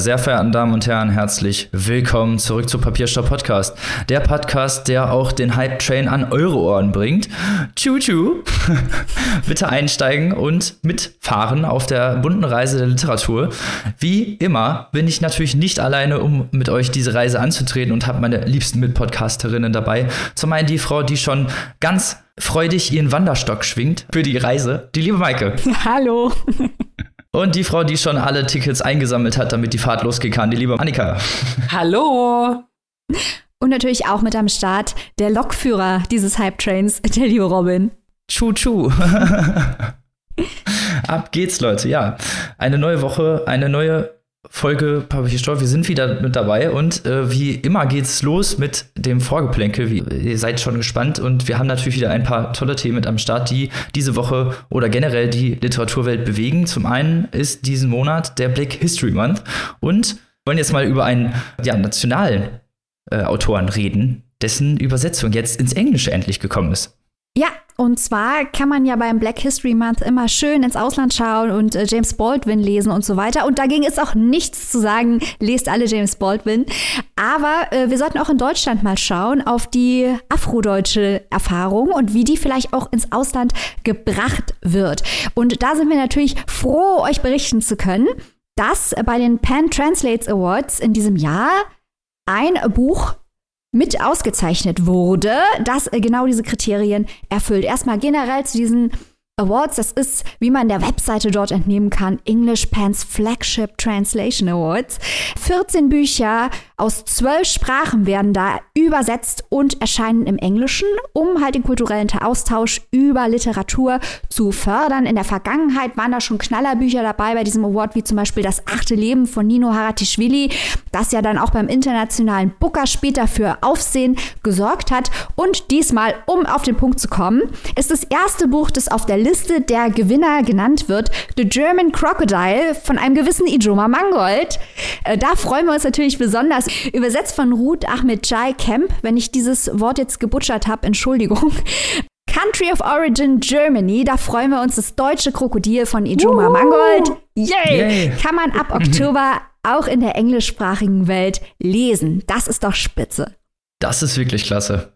Sehr verehrten Damen und Herren, herzlich willkommen zurück zu Papierstopp Podcast. Der Podcast, der auch den Hype-Train an eure Ohren bringt. Tschu-tschu. Bitte einsteigen und mitfahren auf der bunten Reise der Literatur. Wie immer bin ich natürlich nicht alleine, um mit euch diese Reise anzutreten und habe meine liebsten Mitpodcasterinnen dabei. Zum einen die Frau, die schon ganz freudig ihren Wanderstock schwingt für die Reise, die liebe Maike. Hallo. Und die Frau, die schon alle Tickets eingesammelt hat, damit die Fahrt losgehen kann, die liebe Annika. Hallo. Und natürlich auch mit am Start der Lokführer dieses Hype-Trains, der liebe Robin. Tschu-tschu. Ab geht's, Leute. Ja, eine neue Woche, eine neue Folge Papierstoff. Wir sind wieder mit dabei und äh, wie immer geht's los mit dem Vorgeplänkel. Wie, ihr seid schon gespannt und wir haben natürlich wieder ein paar tolle Themen mit am Start, die diese Woche oder generell die Literaturwelt bewegen. Zum einen ist diesen Monat der Black History Month und wollen jetzt mal über einen ja, nationalen äh, Autoren reden, dessen Übersetzung jetzt ins Englische endlich gekommen ist. Ja, und zwar kann man ja beim Black History Month immer schön ins Ausland schauen und äh, James Baldwin lesen und so weiter. Und dagegen ist auch nichts zu sagen, lest alle James Baldwin. Aber äh, wir sollten auch in Deutschland mal schauen auf die afrodeutsche Erfahrung und wie die vielleicht auch ins Ausland gebracht wird. Und da sind wir natürlich froh, euch berichten zu können, dass bei den Pan Translates Awards in diesem Jahr ein Buch mit ausgezeichnet wurde, das äh, genau diese Kriterien erfüllt. Erstmal generell zu diesen Awards, das ist, wie man der Webseite dort entnehmen kann, English Pans Flagship Translation Awards. 14 Bücher aus zwölf Sprachen werden da übersetzt und erscheinen im Englischen, um halt den kulturellen Austausch über Literatur zu fördern. In der Vergangenheit waren da schon Knallerbücher dabei bei diesem Award, wie zum Beispiel Das achte Leben von Nino Haratischvili, das ja dann auch beim internationalen Booker später für Aufsehen gesorgt hat. Und diesmal, um auf den Punkt zu kommen, ist das erste Buch, das auf der Liste der Gewinner genannt wird, The German Crocodile von einem gewissen Ijoma Mangold. Äh, da freuen wir uns natürlich besonders Übersetzt von Ruth Ahmed Jai Kemp. Wenn ich dieses Wort jetzt gebutschert habe, Entschuldigung. Country of Origin Germany, da freuen wir uns das deutsche Krokodil von Ijoma uh, Mangold. Yay! Yay! Kann man ab Oktober auch in der englischsprachigen Welt lesen. Das ist doch spitze. Das ist wirklich klasse.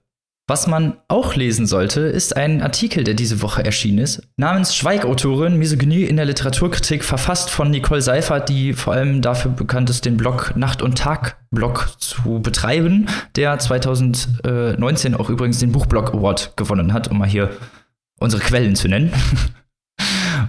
Was man auch lesen sollte, ist ein Artikel, der diese Woche erschienen ist, namens Schweigautorin Misogynie in der Literaturkritik, verfasst von Nicole Seifert, die vor allem dafür bekannt ist, den Blog Nacht und Tag Blog zu betreiben, der 2019 auch übrigens den Buchblog Award gewonnen hat, um mal hier unsere Quellen zu nennen.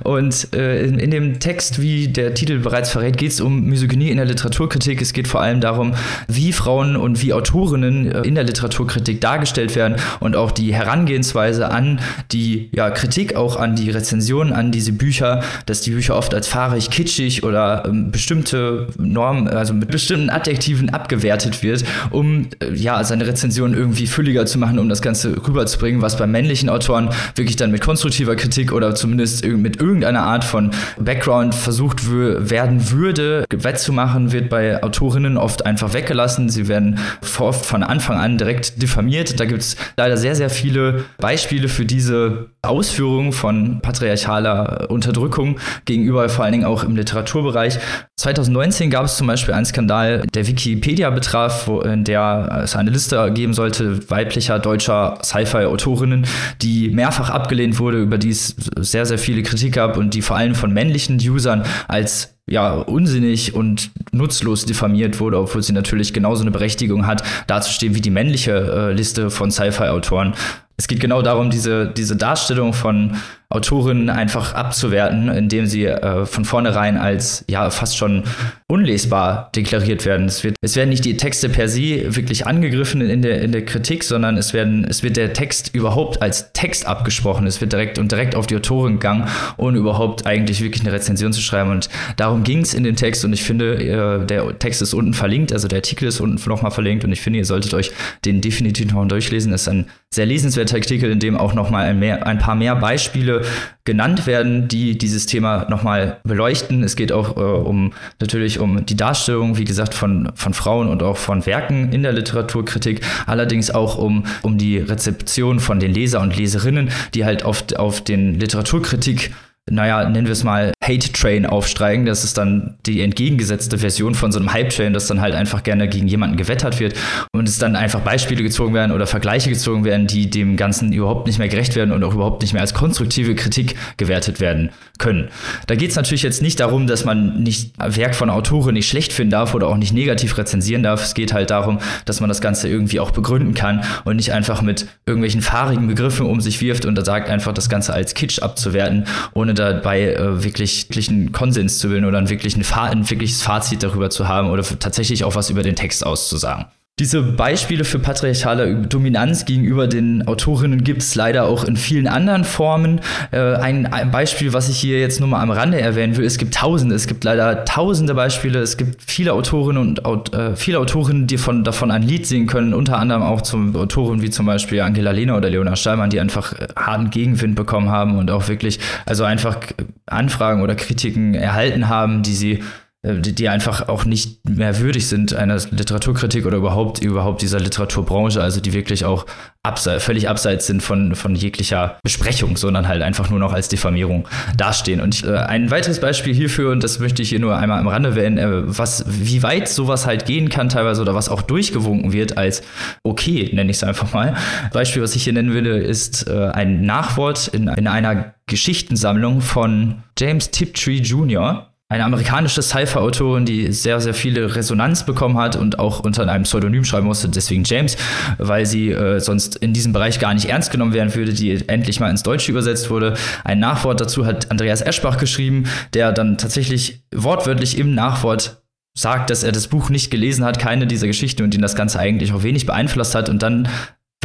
Und äh, in, in, dem Text, wie der Titel bereits verrät, geht es um Misogynie in der Literaturkritik. Es geht vor allem darum, wie Frauen und wie Autorinnen äh, in der Literaturkritik dargestellt werden und auch die Herangehensweise an die ja, Kritik, auch an die Rezensionen, an diese Bücher, dass die Bücher oft als fahrig, kitschig oder ähm, bestimmte Normen, also mit bestimmten Adjektiven abgewertet wird, um äh, ja seine Rezension irgendwie fülliger zu machen, um das Ganze rüberzubringen, was bei männlichen Autoren wirklich dann mit konstruktiver Kritik oder zumindest mit irgendeiner Art von Background versucht werden würde, wettzumachen, wird bei Autorinnen oft einfach weggelassen. Sie werden oft von Anfang an direkt diffamiert. Da gibt es leider sehr, sehr viele Beispiele für diese Ausführungen von patriarchaler Unterdrückung gegenüber vor allen Dingen auch im Literaturbereich. 2019 gab es zum Beispiel einen Skandal, der Wikipedia betraf, wo, in der es eine Liste geben sollte weiblicher deutscher Sci-Fi-Autorinnen, die mehrfach abgelehnt wurde, über die es sehr, sehr viele Kritik gab und die vor allem von männlichen Usern als ja, unsinnig und nutzlos diffamiert wurde, obwohl sie natürlich genauso eine Berechtigung hat, dazustehen wie die männliche äh, Liste von Sci-Fi-Autoren. Es geht genau darum, diese, diese Darstellung von Autorinnen einfach abzuwerten, indem sie äh, von vornherein als ja fast schon unlesbar deklariert werden. Es, wird, es werden nicht die Texte per se wirklich angegriffen in der, in der Kritik, sondern es, werden, es wird der Text überhaupt als Text abgesprochen. Es wird direkt und direkt auf die Autorin gegangen, ohne überhaupt eigentlich wirklich eine Rezension zu schreiben. Und darum ging es in dem Text und ich finde, der Text ist unten verlinkt, also der Artikel ist unten nochmal verlinkt und ich finde, ihr solltet euch den definitiv noch durchlesen. Es ist ein sehr lesenswerter Artikel, in dem auch nochmal ein, ein paar mehr Beispiele genannt werden, die dieses Thema nochmal beleuchten. Es geht auch äh, um natürlich um die Darstellung, wie gesagt, von, von Frauen und auch von Werken in der Literaturkritik, allerdings auch um, um die Rezeption von den Leser und Leserinnen, die halt oft auf den Literaturkritik naja, nennen wir es mal Hate Train aufsteigen. Das ist dann die entgegengesetzte Version von so einem Hype Train, das dann halt einfach gerne gegen jemanden gewettert wird und es dann einfach Beispiele gezogen werden oder Vergleiche gezogen werden, die dem Ganzen überhaupt nicht mehr gerecht werden und auch überhaupt nicht mehr als konstruktive Kritik gewertet werden können. Da geht es natürlich jetzt nicht darum, dass man nicht Werk von Autoren nicht schlecht finden darf oder auch nicht negativ rezensieren darf. Es geht halt darum, dass man das Ganze irgendwie auch begründen kann und nicht einfach mit irgendwelchen fahrigen Begriffen um sich wirft und da sagt einfach das Ganze als Kitsch abzuwerten, ohne dabei äh, wirklich, wirklich einen Konsens zu bilden oder ein, wirklich ein, ein wirkliches Fazit darüber zu haben oder tatsächlich auch was über den Text auszusagen. Diese Beispiele für patriarchale Dominanz gegenüber den Autorinnen gibt es leider auch in vielen anderen Formen. Äh, ein, ein, Beispiel, was ich hier jetzt nur mal am Rande erwähnen will, es gibt tausende, es gibt leider tausende Beispiele. Es gibt viele Autorinnen und äh, viele Autorinnen, die von, davon ein Lied singen können, unter anderem auch zum Autoren wie zum Beispiel Angela Lehner oder Leona Stallmann, die einfach äh, harten Gegenwind bekommen haben und auch wirklich, also einfach Anfragen oder Kritiken erhalten haben, die sie die, die einfach auch nicht mehr würdig sind einer Literaturkritik oder überhaupt überhaupt dieser Literaturbranche, also die wirklich auch abse völlig abseits sind von, von jeglicher Besprechung, sondern halt einfach nur noch als Diffamierung dastehen. Und ich, äh, ein weiteres Beispiel hierfür, und das möchte ich hier nur einmal am Rande erwähnen, äh, was, wie weit sowas halt gehen kann teilweise oder was auch durchgewunken wird als okay, nenne ich es einfach mal. Beispiel, was ich hier nennen will, ist äh, ein Nachwort in, in einer Geschichtensammlung von James Tiptree Jr., eine amerikanische Sci-Fi-Autorin, die sehr, sehr viele Resonanz bekommen hat und auch unter einem Pseudonym schreiben musste, deswegen James, weil sie äh, sonst in diesem Bereich gar nicht ernst genommen werden würde, die endlich mal ins Deutsche übersetzt wurde. Ein Nachwort dazu hat Andreas Eschbach geschrieben, der dann tatsächlich wortwörtlich im Nachwort sagt, dass er das Buch nicht gelesen hat, keine dieser Geschichten und ihn das Ganze eigentlich auch wenig beeinflusst hat und dann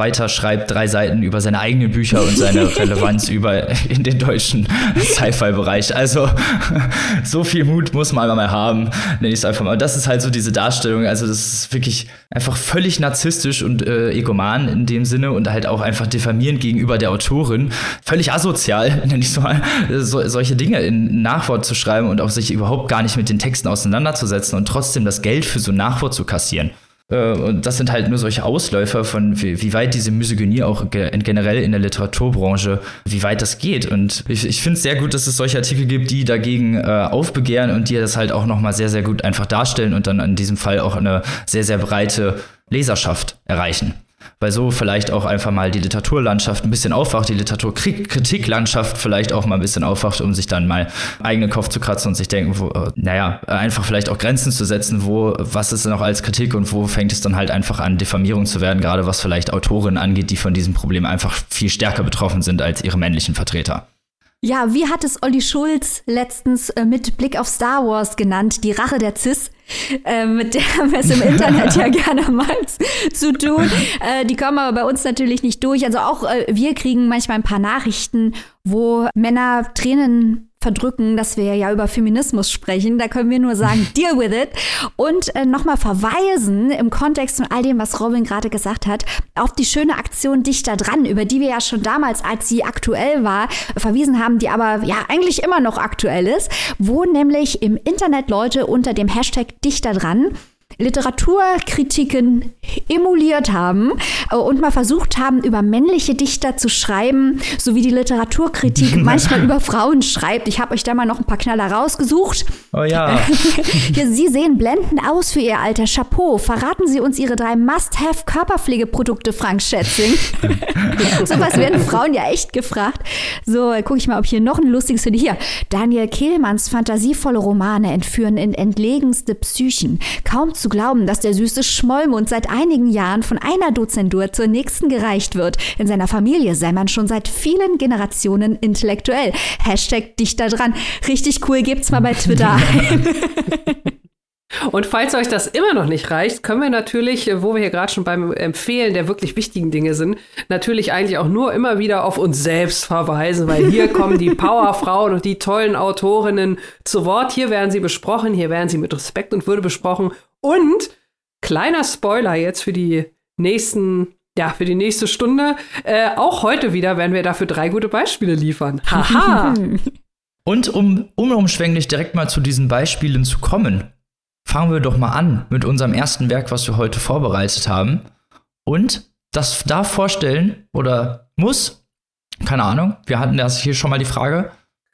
weiter schreibt drei Seiten über seine eigenen Bücher und seine Relevanz über in den deutschen Sci-Fi-Bereich. Also so viel Mut muss man mal haben, nenne ich es einfach mal. Das ist halt so diese Darstellung. Also das ist wirklich einfach völlig narzisstisch und äh, egoman in dem Sinne und halt auch einfach diffamierend gegenüber der Autorin. Völlig asozial, nenne ich es mal, so, solche Dinge in Nachwort zu schreiben und auch sich überhaupt gar nicht mit den Texten auseinanderzusetzen und trotzdem das Geld für so ein Nachwort zu kassieren. Äh, und das sind halt nur solche Ausläufer von wie, wie weit diese Misogynie auch generell in der Literaturbranche, wie weit das geht. Und ich, ich finde es sehr gut, dass es solche Artikel gibt, die dagegen äh, aufbegehren und die das halt auch nochmal sehr, sehr gut einfach darstellen und dann in diesem Fall auch eine sehr, sehr breite Leserschaft erreichen weil so vielleicht auch einfach mal die Literaturlandschaft ein bisschen aufwacht, die Literaturkritiklandschaft vielleicht auch mal ein bisschen aufwacht, um sich dann mal eigenen Kopf zu kratzen und sich denken, wo, äh, naja, einfach vielleicht auch Grenzen zu setzen, wo, was ist noch als Kritik und wo fängt es dann halt einfach an, Diffamierung zu werden, gerade was vielleicht Autorinnen angeht, die von diesem Problem einfach viel stärker betroffen sind als ihre männlichen Vertreter. Ja, wie hat es Olli Schulz letztens äh, mit Blick auf Star Wars genannt? Die Rache der Cis. Äh, mit der haben wir es im Internet ja gerne mal zu tun. Äh, die kommen aber bei uns natürlich nicht durch. Also auch äh, wir kriegen manchmal ein paar Nachrichten, wo Männer Tränen verdrücken, dass wir ja über Feminismus sprechen. Da können wir nur sagen, deal with it. Und äh, nochmal verweisen im Kontext von all dem, was Robin gerade gesagt hat, auf die schöne Aktion Dichter dran, über die wir ja schon damals, als sie aktuell war, verwiesen haben, die aber ja eigentlich immer noch aktuell ist, wo nämlich im Internet Leute unter dem Hashtag Dichter dran Literaturkritiken emuliert haben äh, und mal versucht haben, über männliche Dichter zu schreiben, so wie die Literaturkritik manchmal über Frauen schreibt. Ich habe euch da mal noch ein paar Knaller rausgesucht. Oh ja. Hier, Sie sehen blendend aus für Ihr Alter. Chapeau. Verraten Sie uns Ihre drei Must-Have-Körperpflegeprodukte, Frank Schätzing. was werden Frauen ja echt gefragt. So, gucke ich mal, ob hier noch ein lustiges finde. Hier, Daniel Kehlmanns fantasievolle Romane entführen in entlegenste Psychen. Kaum zu glauben, dass der süße Schmollmund seit einigen Jahren von einer Dozentur zur nächsten gereicht wird. In seiner Familie sei man schon seit vielen Generationen intellektuell. Hashtag Dichter dran. Richtig cool, gibt's mal bei Twitter ein. Und falls euch das immer noch nicht reicht, können wir natürlich, wo wir hier gerade schon beim Empfehlen der wirklich wichtigen Dinge sind, natürlich eigentlich auch nur immer wieder auf uns selbst verweisen, weil hier kommen die Powerfrauen und die tollen Autorinnen zu Wort. Hier werden sie besprochen, hier werden sie mit Respekt und Würde besprochen und kleiner Spoiler jetzt für die nächsten, ja, für die nächste Stunde. Äh, auch heute wieder werden wir dafür drei gute Beispiele liefern. Haha! Und um unumschwänglich direkt mal zu diesen Beispielen zu kommen, fangen wir doch mal an mit unserem ersten Werk, was wir heute vorbereitet haben. Und das darf vorstellen oder muss, keine Ahnung, wir hatten das hier schon mal die Frage,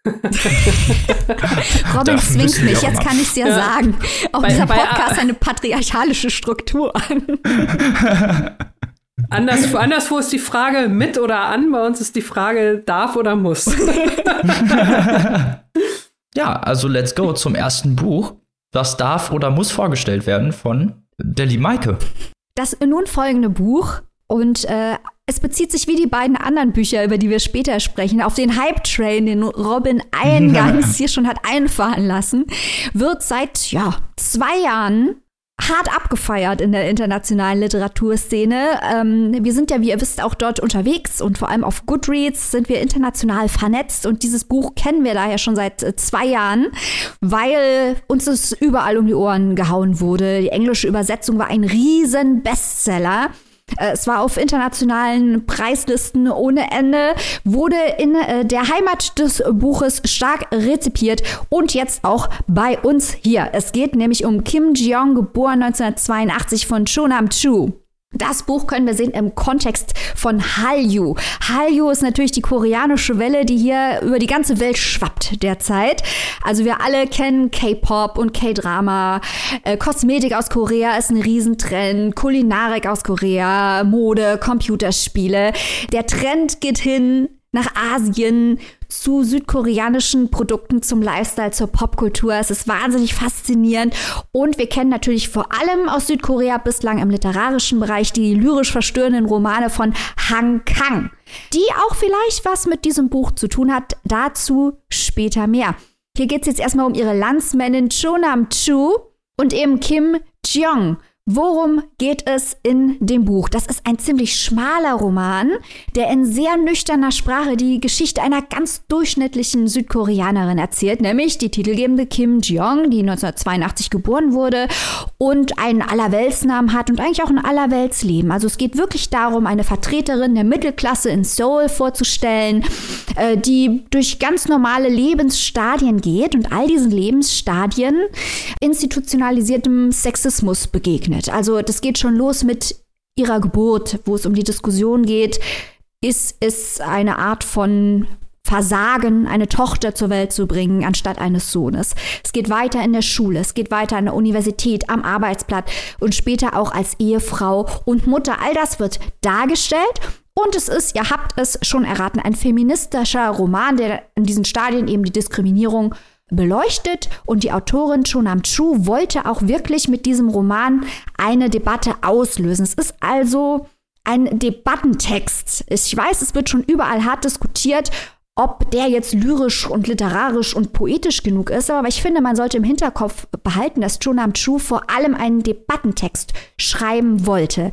Robin zwingt mich, jetzt kann ich es ja, ja, sagen. Auch bei, dieser Podcast bei, eine patriarchalische Struktur an. Anders, anderswo ist die Frage mit oder an, bei uns ist die Frage darf oder muss. ja, also let's go zum ersten Buch. Das darf oder muss vorgestellt werden von Deli Maike. Das nun folgende Buch und äh, es bezieht sich wie die beiden anderen Bücher, über die wir später sprechen, auf den Hype-Train, den Robin eingangs hier schon hat einfahren lassen, wird seit ja, zwei Jahren hart abgefeiert in der internationalen Literaturszene. Ähm, wir sind ja, wie ihr wisst, auch dort unterwegs und vor allem auf Goodreads sind wir international vernetzt und dieses Buch kennen wir daher schon seit äh, zwei Jahren, weil uns es überall um die Ohren gehauen wurde. Die englische Übersetzung war ein riesen Bestseller. Äh, es war auf internationalen Preislisten ohne Ende, wurde in äh, der Heimat des Buches stark rezipiert und jetzt auch bei uns hier. Es geht nämlich um Kim Jeong, geboren 1982 von Chonam Chu. Das Buch können wir sehen im Kontext von Hallyu. Hallyu ist natürlich die koreanische Welle, die hier über die ganze Welt schwappt derzeit. Also wir alle kennen K-Pop und K-Drama. Äh, Kosmetik aus Korea ist ein Riesentrend. Kulinarik aus Korea, Mode, Computerspiele. Der Trend geht hin nach Asien, zu südkoreanischen Produkten, zum Lifestyle, zur Popkultur. Es ist wahnsinnig faszinierend. Und wir kennen natürlich vor allem aus Südkorea bislang im literarischen Bereich die lyrisch verstörenden Romane von Han Kang, die auch vielleicht was mit diesem Buch zu tun hat. Dazu später mehr. Hier geht es jetzt erstmal um ihre Landsmännin Chonam Chu und eben Kim Jeong. Worum geht es in dem Buch? Das ist ein ziemlich schmaler Roman, der in sehr nüchterner Sprache die Geschichte einer ganz durchschnittlichen Südkoreanerin erzählt, nämlich die titelgebende Kim Jeong, die 1982 geboren wurde und einen Allerweltsnamen hat und eigentlich auch ein Allerweltsleben. Also es geht wirklich darum, eine Vertreterin der Mittelklasse in Seoul vorzustellen, äh, die durch ganz normale Lebensstadien geht und all diesen Lebensstadien institutionalisiertem Sexismus begegnet begegnet. Also das geht schon los mit ihrer Geburt, wo es um die Diskussion geht, ist es eine Art von Versagen, eine Tochter zur Welt zu bringen, anstatt eines Sohnes. Es geht weiter in der Schule, es geht weiter an der Universität, am Arbeitsplatz und später auch als Ehefrau und Mutter. All das wird dargestellt und es ist, ihr habt es schon erraten, ein feministischer Roman, der in diesen Stadien eben die Diskriminierung beleuchtet und die Autorin Chonam Chu wollte auch wirklich mit diesem Roman eine Debatte auslösen. Es ist also ein Debattentext. Ich weiß, es wird schon überall hart diskutiert, ob der jetzt lyrisch und literarisch und poetisch genug ist, aber ich finde, man sollte im Hinterkopf behalten, dass Chonam Chu vor allem einen Debattentext schreiben wollte.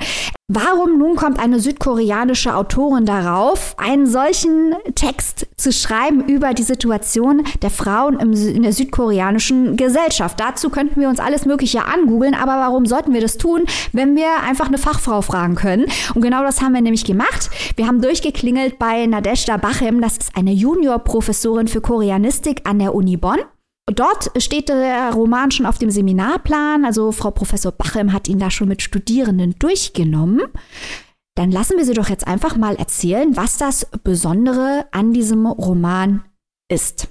Warum nun kommt eine südkoreanische Autorin darauf, einen solchen Text zu schreiben über die Situation der Frauen in der südkoreanischen Gesellschaft? Dazu könnten wir uns alles Mögliche angoogeln, aber warum sollten wir das tun, wenn wir einfach eine Fachfrau fragen können? Und genau das haben wir nämlich gemacht. Wir haben durchgeklingelt bei Nadeshda Bachem, das ist eine Juniorprofessorin für Koreanistik an der Uni Bonn. Dort steht der Roman schon auf dem Seminarplan, also Frau Professor Bachem hat ihn da schon mit Studierenden durchgenommen. Dann lassen wir sie doch jetzt einfach mal erzählen, was das Besondere an diesem Roman ist.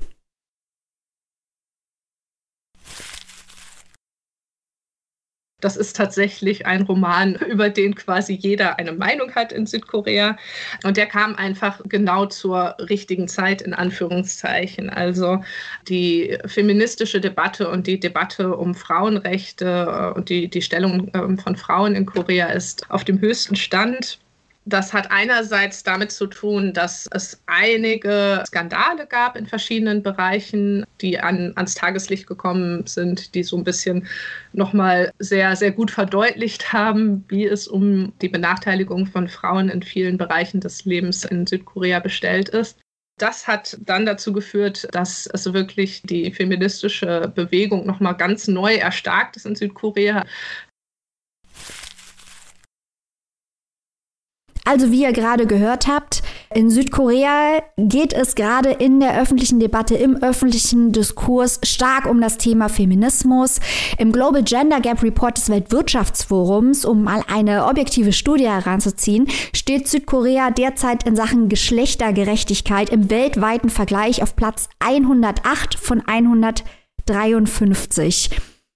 Das ist tatsächlich ein Roman, über den quasi jeder eine Meinung hat in Südkorea. Und der kam einfach genau zur richtigen Zeit, in Anführungszeichen. Also die feministische Debatte und die Debatte um Frauenrechte und die, die Stellung ähm, von Frauen in Korea ist auf dem höchsten Stand. Das hat einerseits damit zu tun, dass es einige Skandale gab in verschiedenen Bereichen, die an, ans Tageslicht gekommen sind, die so ein bisschen nochmal sehr, sehr gut verdeutlicht haben, wie es um die Benachteiligung von Frauen in vielen Bereichen des Lebens in Südkorea bestellt ist. Das hat dann dazu geführt, dass es wirklich die feministische Bewegung nochmal ganz neu erstarkt ist in Südkorea. Also wie ihr gerade gehört habt, In Südkorea geht es gerade in der öffentlichen Debatte, im öffentlichen Diskurs stark um das Thema Feminismus. Im Global Gender Gap Report des Weltwirtschaftsforums, um mal eine objektive Studie heranzuziehen, steht Südkorea derzeit in Sachen Geschlechtergerechtigkeit im weltweiten Vergleich auf Platz 108 von 153.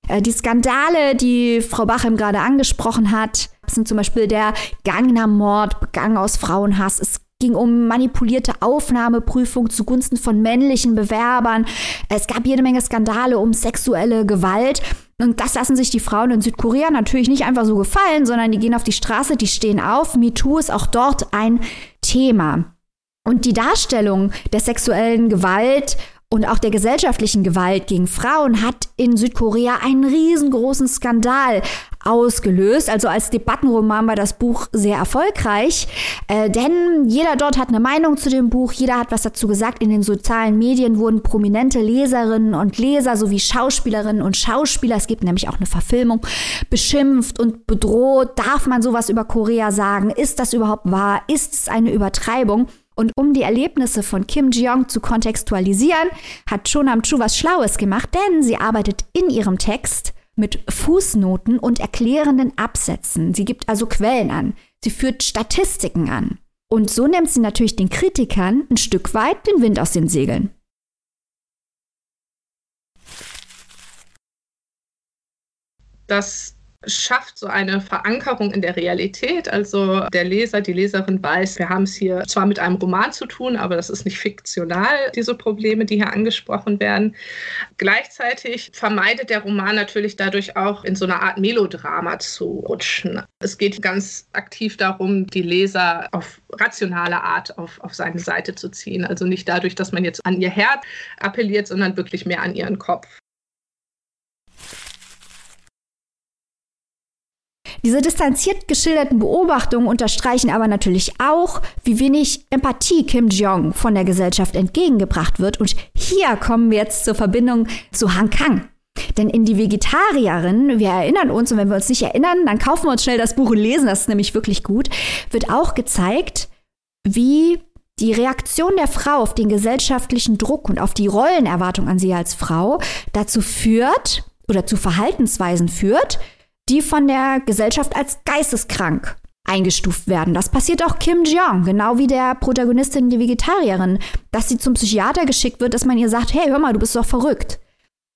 Äh, die Skandale, die Frau Bachem gerade angesprochen hat, sind zum Beispiel der Gangnam-Mord begangen aus Frauenhass. Es ging um manipulierte Aufnahmeprüfung zugunsten von männlichen Bewerbern. Es gab jede Menge Skandale um sexuelle Gewalt. Und das lassen sich die Frauen in Südkorea natürlich nicht einfach so gefallen, sondern die gehen auf die Straße, die stehen auf. MeToo ist auch dort ein Thema. Und die Darstellung der sexuellen Gewalt und auch der gesellschaftlichen Gewalt gegen Frauen hat in Südkorea einen riesengroßen Skandal ausgelöst. Also als Debattenroman war das Buch sehr erfolgreich, äh, denn jeder dort hat eine Meinung zu dem Buch, jeder hat was dazu gesagt. In den sozialen Medien wurden prominente Leserinnen und Leser sowie Schauspielerinnen und Schauspieler, es gibt nämlich auch eine Verfilmung, beschimpft und bedroht. Darf man sowas über Korea sagen? Ist das überhaupt wahr? Ist es eine Übertreibung? Und um die Erlebnisse von Kim Jong zu kontextualisieren, hat Chonam Chu was Schlaues gemacht, denn sie arbeitet in ihrem Text mit Fußnoten und erklärenden Absätzen. Sie gibt also Quellen an. Sie führt Statistiken an. Und so nimmt sie natürlich den Kritikern ein Stück weit den Wind aus den Segeln. Das schafft so eine Verankerung in der Realität. Also der Leser, die Leserin weiß, wir haben es hier zwar mit einem Roman zu tun, aber das ist nicht fiktional, diese Probleme, die hier angesprochen werden. Gleichzeitig vermeidet der Roman natürlich dadurch auch in so eine Art Melodrama zu rutschen. Es geht ganz aktiv darum, die Leser auf rationale Art auf, auf seine Seite zu ziehen. Also nicht dadurch, dass man jetzt an ihr Herz appelliert, sondern wirklich mehr an ihren Kopf. Diese distanziert geschilderten Beobachtungen unterstreichen aber natürlich auch, wie wenig Empathie Kim Jong von der Gesellschaft entgegengebracht wird. Und hier kommen wir jetzt zur Verbindung zu Han Kang. Denn in die Vegetarierin, wir erinnern uns, und wenn wir uns nicht erinnern, dann kaufen wir uns schnell das Buch und lesen, das ist nämlich wirklich gut, wird auch gezeigt, wie die Reaktion der Frau auf den gesellschaftlichen Druck und auf die Rollenerwartung an sie als Frau dazu führt oder zu Verhaltensweisen führt, die von der Gesellschaft als geisteskrank eingestuft werden. Das passiert auch Kim Jong, genau wie der Protagonistin, die Vegetarierin, dass sie zum Psychiater geschickt wird, dass man ihr sagt, hey, hör mal, du bist doch verrückt.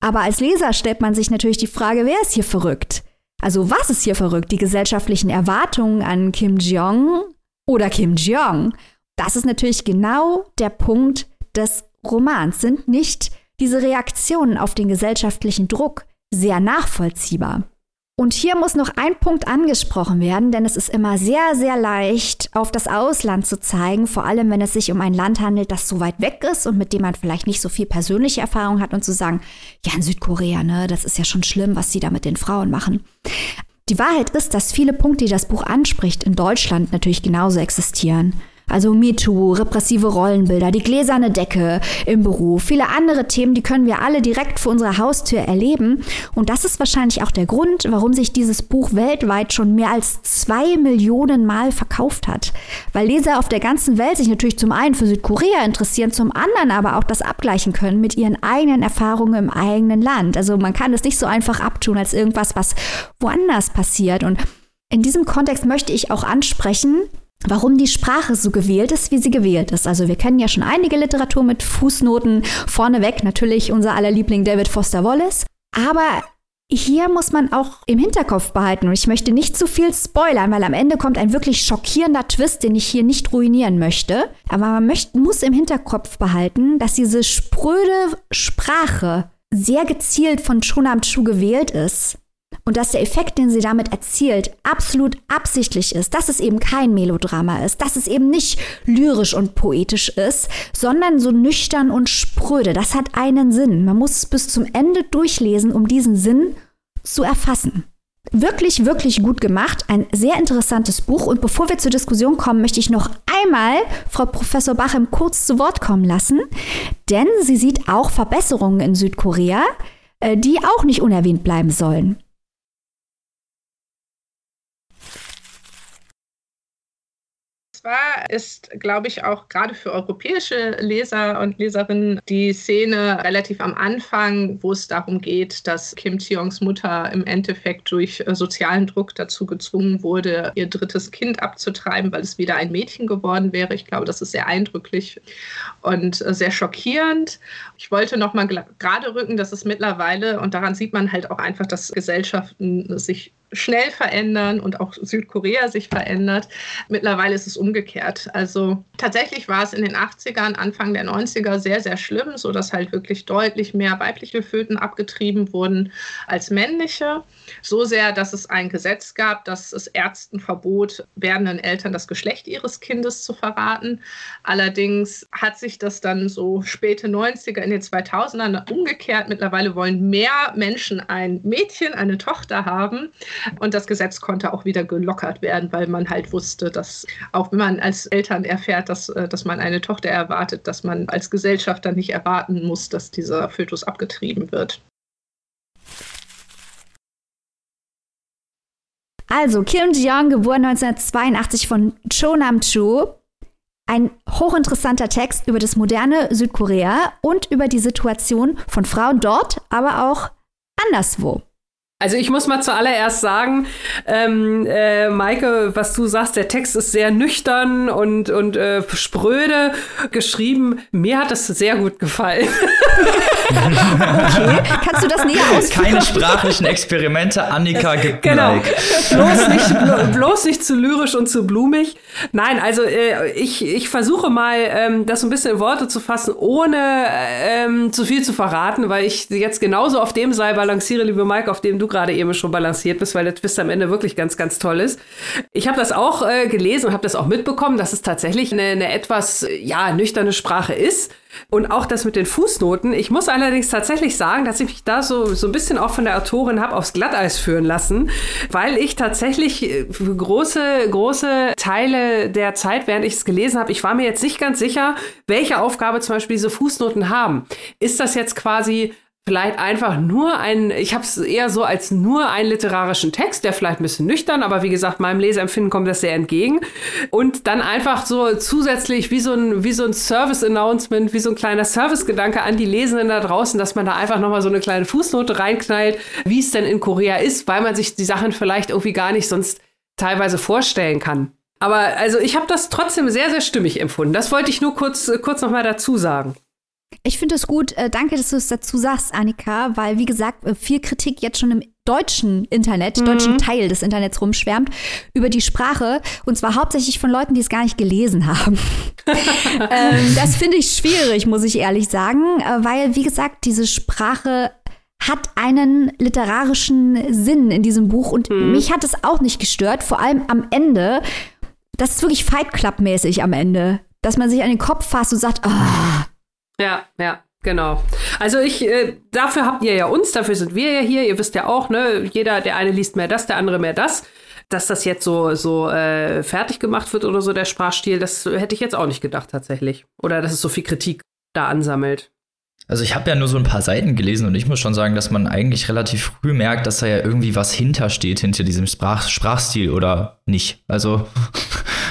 Aber als Leser stellt man sich natürlich die Frage, wer ist hier verrückt? Also was ist hier verrückt? Die gesellschaftlichen Erwartungen an Kim Jong oder Kim Jong? Das ist natürlich genau der Punkt des Romans. Sind nicht diese Reaktionen auf den gesellschaftlichen Druck sehr nachvollziehbar? Und hier muss noch ein Punkt angesprochen werden, denn es ist immer sehr, sehr leicht, auf das Ausland zu zeigen, vor allem wenn es sich um ein Land handelt, das so weit weg ist und mit dem man vielleicht nicht so viel persönliche Erfahrung hat und zu sagen, ja, in Südkorea, ne, das ist ja schon schlimm, was sie da mit den Frauen machen. Die Wahrheit ist, dass viele Punkte, die das Buch anspricht, in Deutschland natürlich genauso existieren. Also MeToo, repressive Rollenbilder, die gläserne Decke im Beruf, viele andere Themen, die können wir alle direkt vor unserer Haustür erleben. Und das ist wahrscheinlich auch der Grund, warum sich dieses Buch weltweit schon mehr als zwei Millionen Mal verkauft hat. Weil Leser auf der ganzen Welt sich natürlich zum einen für Südkorea interessieren, zum anderen aber auch das abgleichen können mit ihren eigenen Erfahrungen im eigenen Land. Also man kann es nicht so einfach abtun als irgendwas, was woanders passiert. Und in diesem Kontext möchte ich auch ansprechen, warum die Sprache so gewählt ist, wie sie gewählt ist. Also wir kennen ja schon einige Literatur mit Fußnoten vorneweg, natürlich unser aller Liebling David Foster Wallace. Aber hier muss man auch im Hinterkopf behalten, und ich möchte nicht zu viel spoilern, weil am Ende kommt ein wirklich schockierender Twist, den ich hier nicht ruinieren möchte. Aber man möchte, muss im Hinterkopf behalten, dass diese spröde Sprache sehr gezielt von Chunam Chu gewählt ist und dass der Effekt, den sie damit erzielt, absolut absichtlich ist, dass es eben kein Melodrama ist, dass es eben nicht lyrisch und poetisch ist, sondern so nüchtern und spröde. Das hat einen Sinn. Man muss es bis zum Ende durchlesen, um diesen Sinn zu erfassen. Wirklich, wirklich gut gemacht. Ein sehr interessantes Buch. Und bevor wir zur Diskussion kommen, möchte ich noch einmal Frau Professor Bachem kurz zu Wort kommen lassen, denn sie sieht auch Verbesserungen in Südkorea, äh, die auch nicht unerwähnt bleiben sollen. Zwar ist, glaube ich, auch gerade für europäische Leser und Leserinnen die Szene relativ am Anfang, wo es darum geht, dass Kim Cheongs Mutter im Endeffekt durch äh, sozialen Druck dazu gezwungen wurde, ihr drittes Kind abzutreiben, weil es wieder ein Mädchen geworden wäre. Ich glaube, das ist sehr eindrücklich und äh, sehr schockierend. Ich wollte noch mal gerade rücken, dass es mittlerweile, und daran sieht man halt auch einfach, dass Gesellschaften sich schnell verändern und auch Südkorea sich verändert. Mittlerweile ist es umgekehrt. Also tatsächlich war es in den 80ern, Anfang der 90er sehr, sehr schlimm, sodass halt wirklich deutlich mehr weibliche Föten abgetrieben wurden als männliche. So sehr, dass es ein Gesetz gab, das es Ärzten verbot, werdenden Eltern das Geschlecht ihres Kindes zu verraten. Allerdings hat sich das dann so späte 90er in den 2000ern umgekehrt. Mittlerweile wollen mehr Menschen ein Mädchen, eine Tochter haben. Und das Gesetz konnte auch wieder gelockert werden, weil man halt wusste, dass auch wenn man als Eltern erfährt, dass, äh, dass man eine Tochter erwartet, dass man als Gesellschaft dann nicht erwarten muss, dass dieser Fötus abgetrieben wird. Also, Kim Jong, geboren 1982 von Cho Nam-chu. Ein hochinteressanter Text über das moderne Südkorea und über die Situation von Frauen dort, aber auch anderswo. Also ich muss mal zuallererst sagen, ähm, äh, Maike, was du sagst, der Text ist sehr nüchtern und, und äh, spröde geschrieben. Mir hat das sehr gut gefallen. okay, kannst du das näher ausführen? Keine sprachlichen Experimente, Annika gibt genau. Like. Bloß nicht, bloß nicht zu lyrisch und zu blumig. Nein, also äh, ich, ich versuche mal, ähm, das so ein bisschen in Worte zu fassen, ohne ähm, zu viel zu verraten, weil ich jetzt genauso auf dem Seil balanciere, liebe Maike, auf dem du gerade eben schon balanciert bist, weil der Twist am Ende wirklich ganz, ganz toll ist. Ich habe das auch äh, gelesen und habe das auch mitbekommen, dass es tatsächlich eine, eine etwas ja nüchterne Sprache ist. Und auch das mit den Fußnoten. Ich muss allerdings tatsächlich sagen, dass ich mich da so, so ein bisschen auch von der Autorin habe aufs Glatteis führen lassen, weil ich tatsächlich äh, große, große Teile der Zeit, während ich es gelesen habe, ich war mir jetzt nicht ganz sicher, welche Aufgabe zum Beispiel diese Fußnoten haben. Ist das jetzt quasi vielleicht einfach nur ein, ich habe es eher so als nur einen literarischen Text, der vielleicht ein bisschen nüchtern, aber wie gesagt, meinem Leseempfinden kommt das sehr entgegen. Und dann einfach so zusätzlich wie so ein, wie so ein Service-Announcement, wie so ein kleiner Service-Gedanke an die Lesenden da draußen, dass man da einfach nochmal so eine kleine Fußnote reinknallt, wie es denn in Korea ist, weil man sich die Sachen vielleicht irgendwie gar nicht sonst teilweise vorstellen kann. Aber also ich habe das trotzdem sehr, sehr stimmig empfunden. Das wollte ich nur kurz, kurz nochmal dazu sagen. Ich finde es gut. Äh, danke, dass du es dazu sagst, Annika, weil, wie gesagt, äh, viel Kritik jetzt schon im deutschen Internet, mhm. deutschen Teil des Internets rumschwärmt über die Sprache und zwar hauptsächlich von Leuten, die es gar nicht gelesen haben. ähm, das finde ich schwierig, muss ich ehrlich sagen, äh, weil, wie gesagt, diese Sprache hat einen literarischen Sinn in diesem Buch und mhm. mich hat es auch nicht gestört, vor allem am Ende. Das ist wirklich Fight Club-mäßig am Ende, dass man sich an den Kopf fasst und sagt, ah, ja, ja. Genau. Also ich, äh, dafür habt ihr ja uns, dafür sind wir ja hier. Ihr wisst ja auch, ne, jeder, der eine liest mehr das, der andere mehr das. Dass das jetzt so, so äh, fertig gemacht wird oder so, der Sprachstil, das hätte ich jetzt auch nicht gedacht tatsächlich. Oder dass es so viel Kritik da ansammelt. Also ich habe ja nur so ein paar Seiten gelesen und ich muss schon sagen, dass man eigentlich relativ früh merkt, dass da ja irgendwie was hintersteht, hinter diesem Sprach Sprachstil oder nicht. Also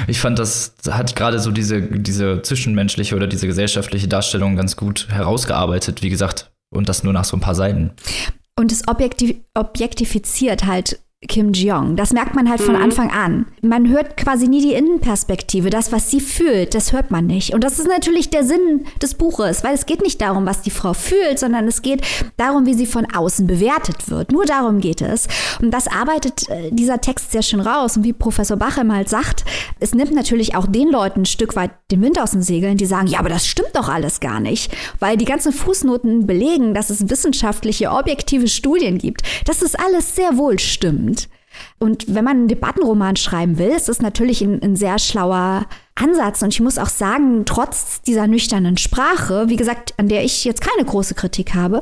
ich fand, das hat gerade so diese, diese zwischenmenschliche oder diese gesellschaftliche Darstellung ganz gut herausgearbeitet, wie gesagt, und das nur nach so ein paar Seiten. Und es objektiv objektifiziert halt Kim Jong. Das merkt man halt von mhm. Anfang an. Man hört quasi nie die Innenperspektive. Das, was sie fühlt, das hört man nicht. Und das ist natürlich der Sinn des Buches, weil es geht nicht darum, was die Frau fühlt, sondern es geht darum, wie sie von außen bewertet wird. Nur darum geht es. Und das arbeitet äh, dieser Text sehr schön raus. Und wie Professor Bachem halt sagt, es nimmt natürlich auch den Leuten ein Stück weit den Wind aus den Segeln, die sagen, ja, aber das stimmt doch alles gar nicht. Weil die ganzen Fußnoten belegen, dass es wissenschaftliche, objektive Studien gibt, dass es alles sehr wohl stimmt stimmt. Und wenn man einen Debattenroman schreiben will, ist das natürlich ein, ein, sehr schlauer Ansatz. Und ich muss auch sagen, trotz dieser nüchternen Sprache, wie gesagt, an der ich jetzt keine große Kritik habe,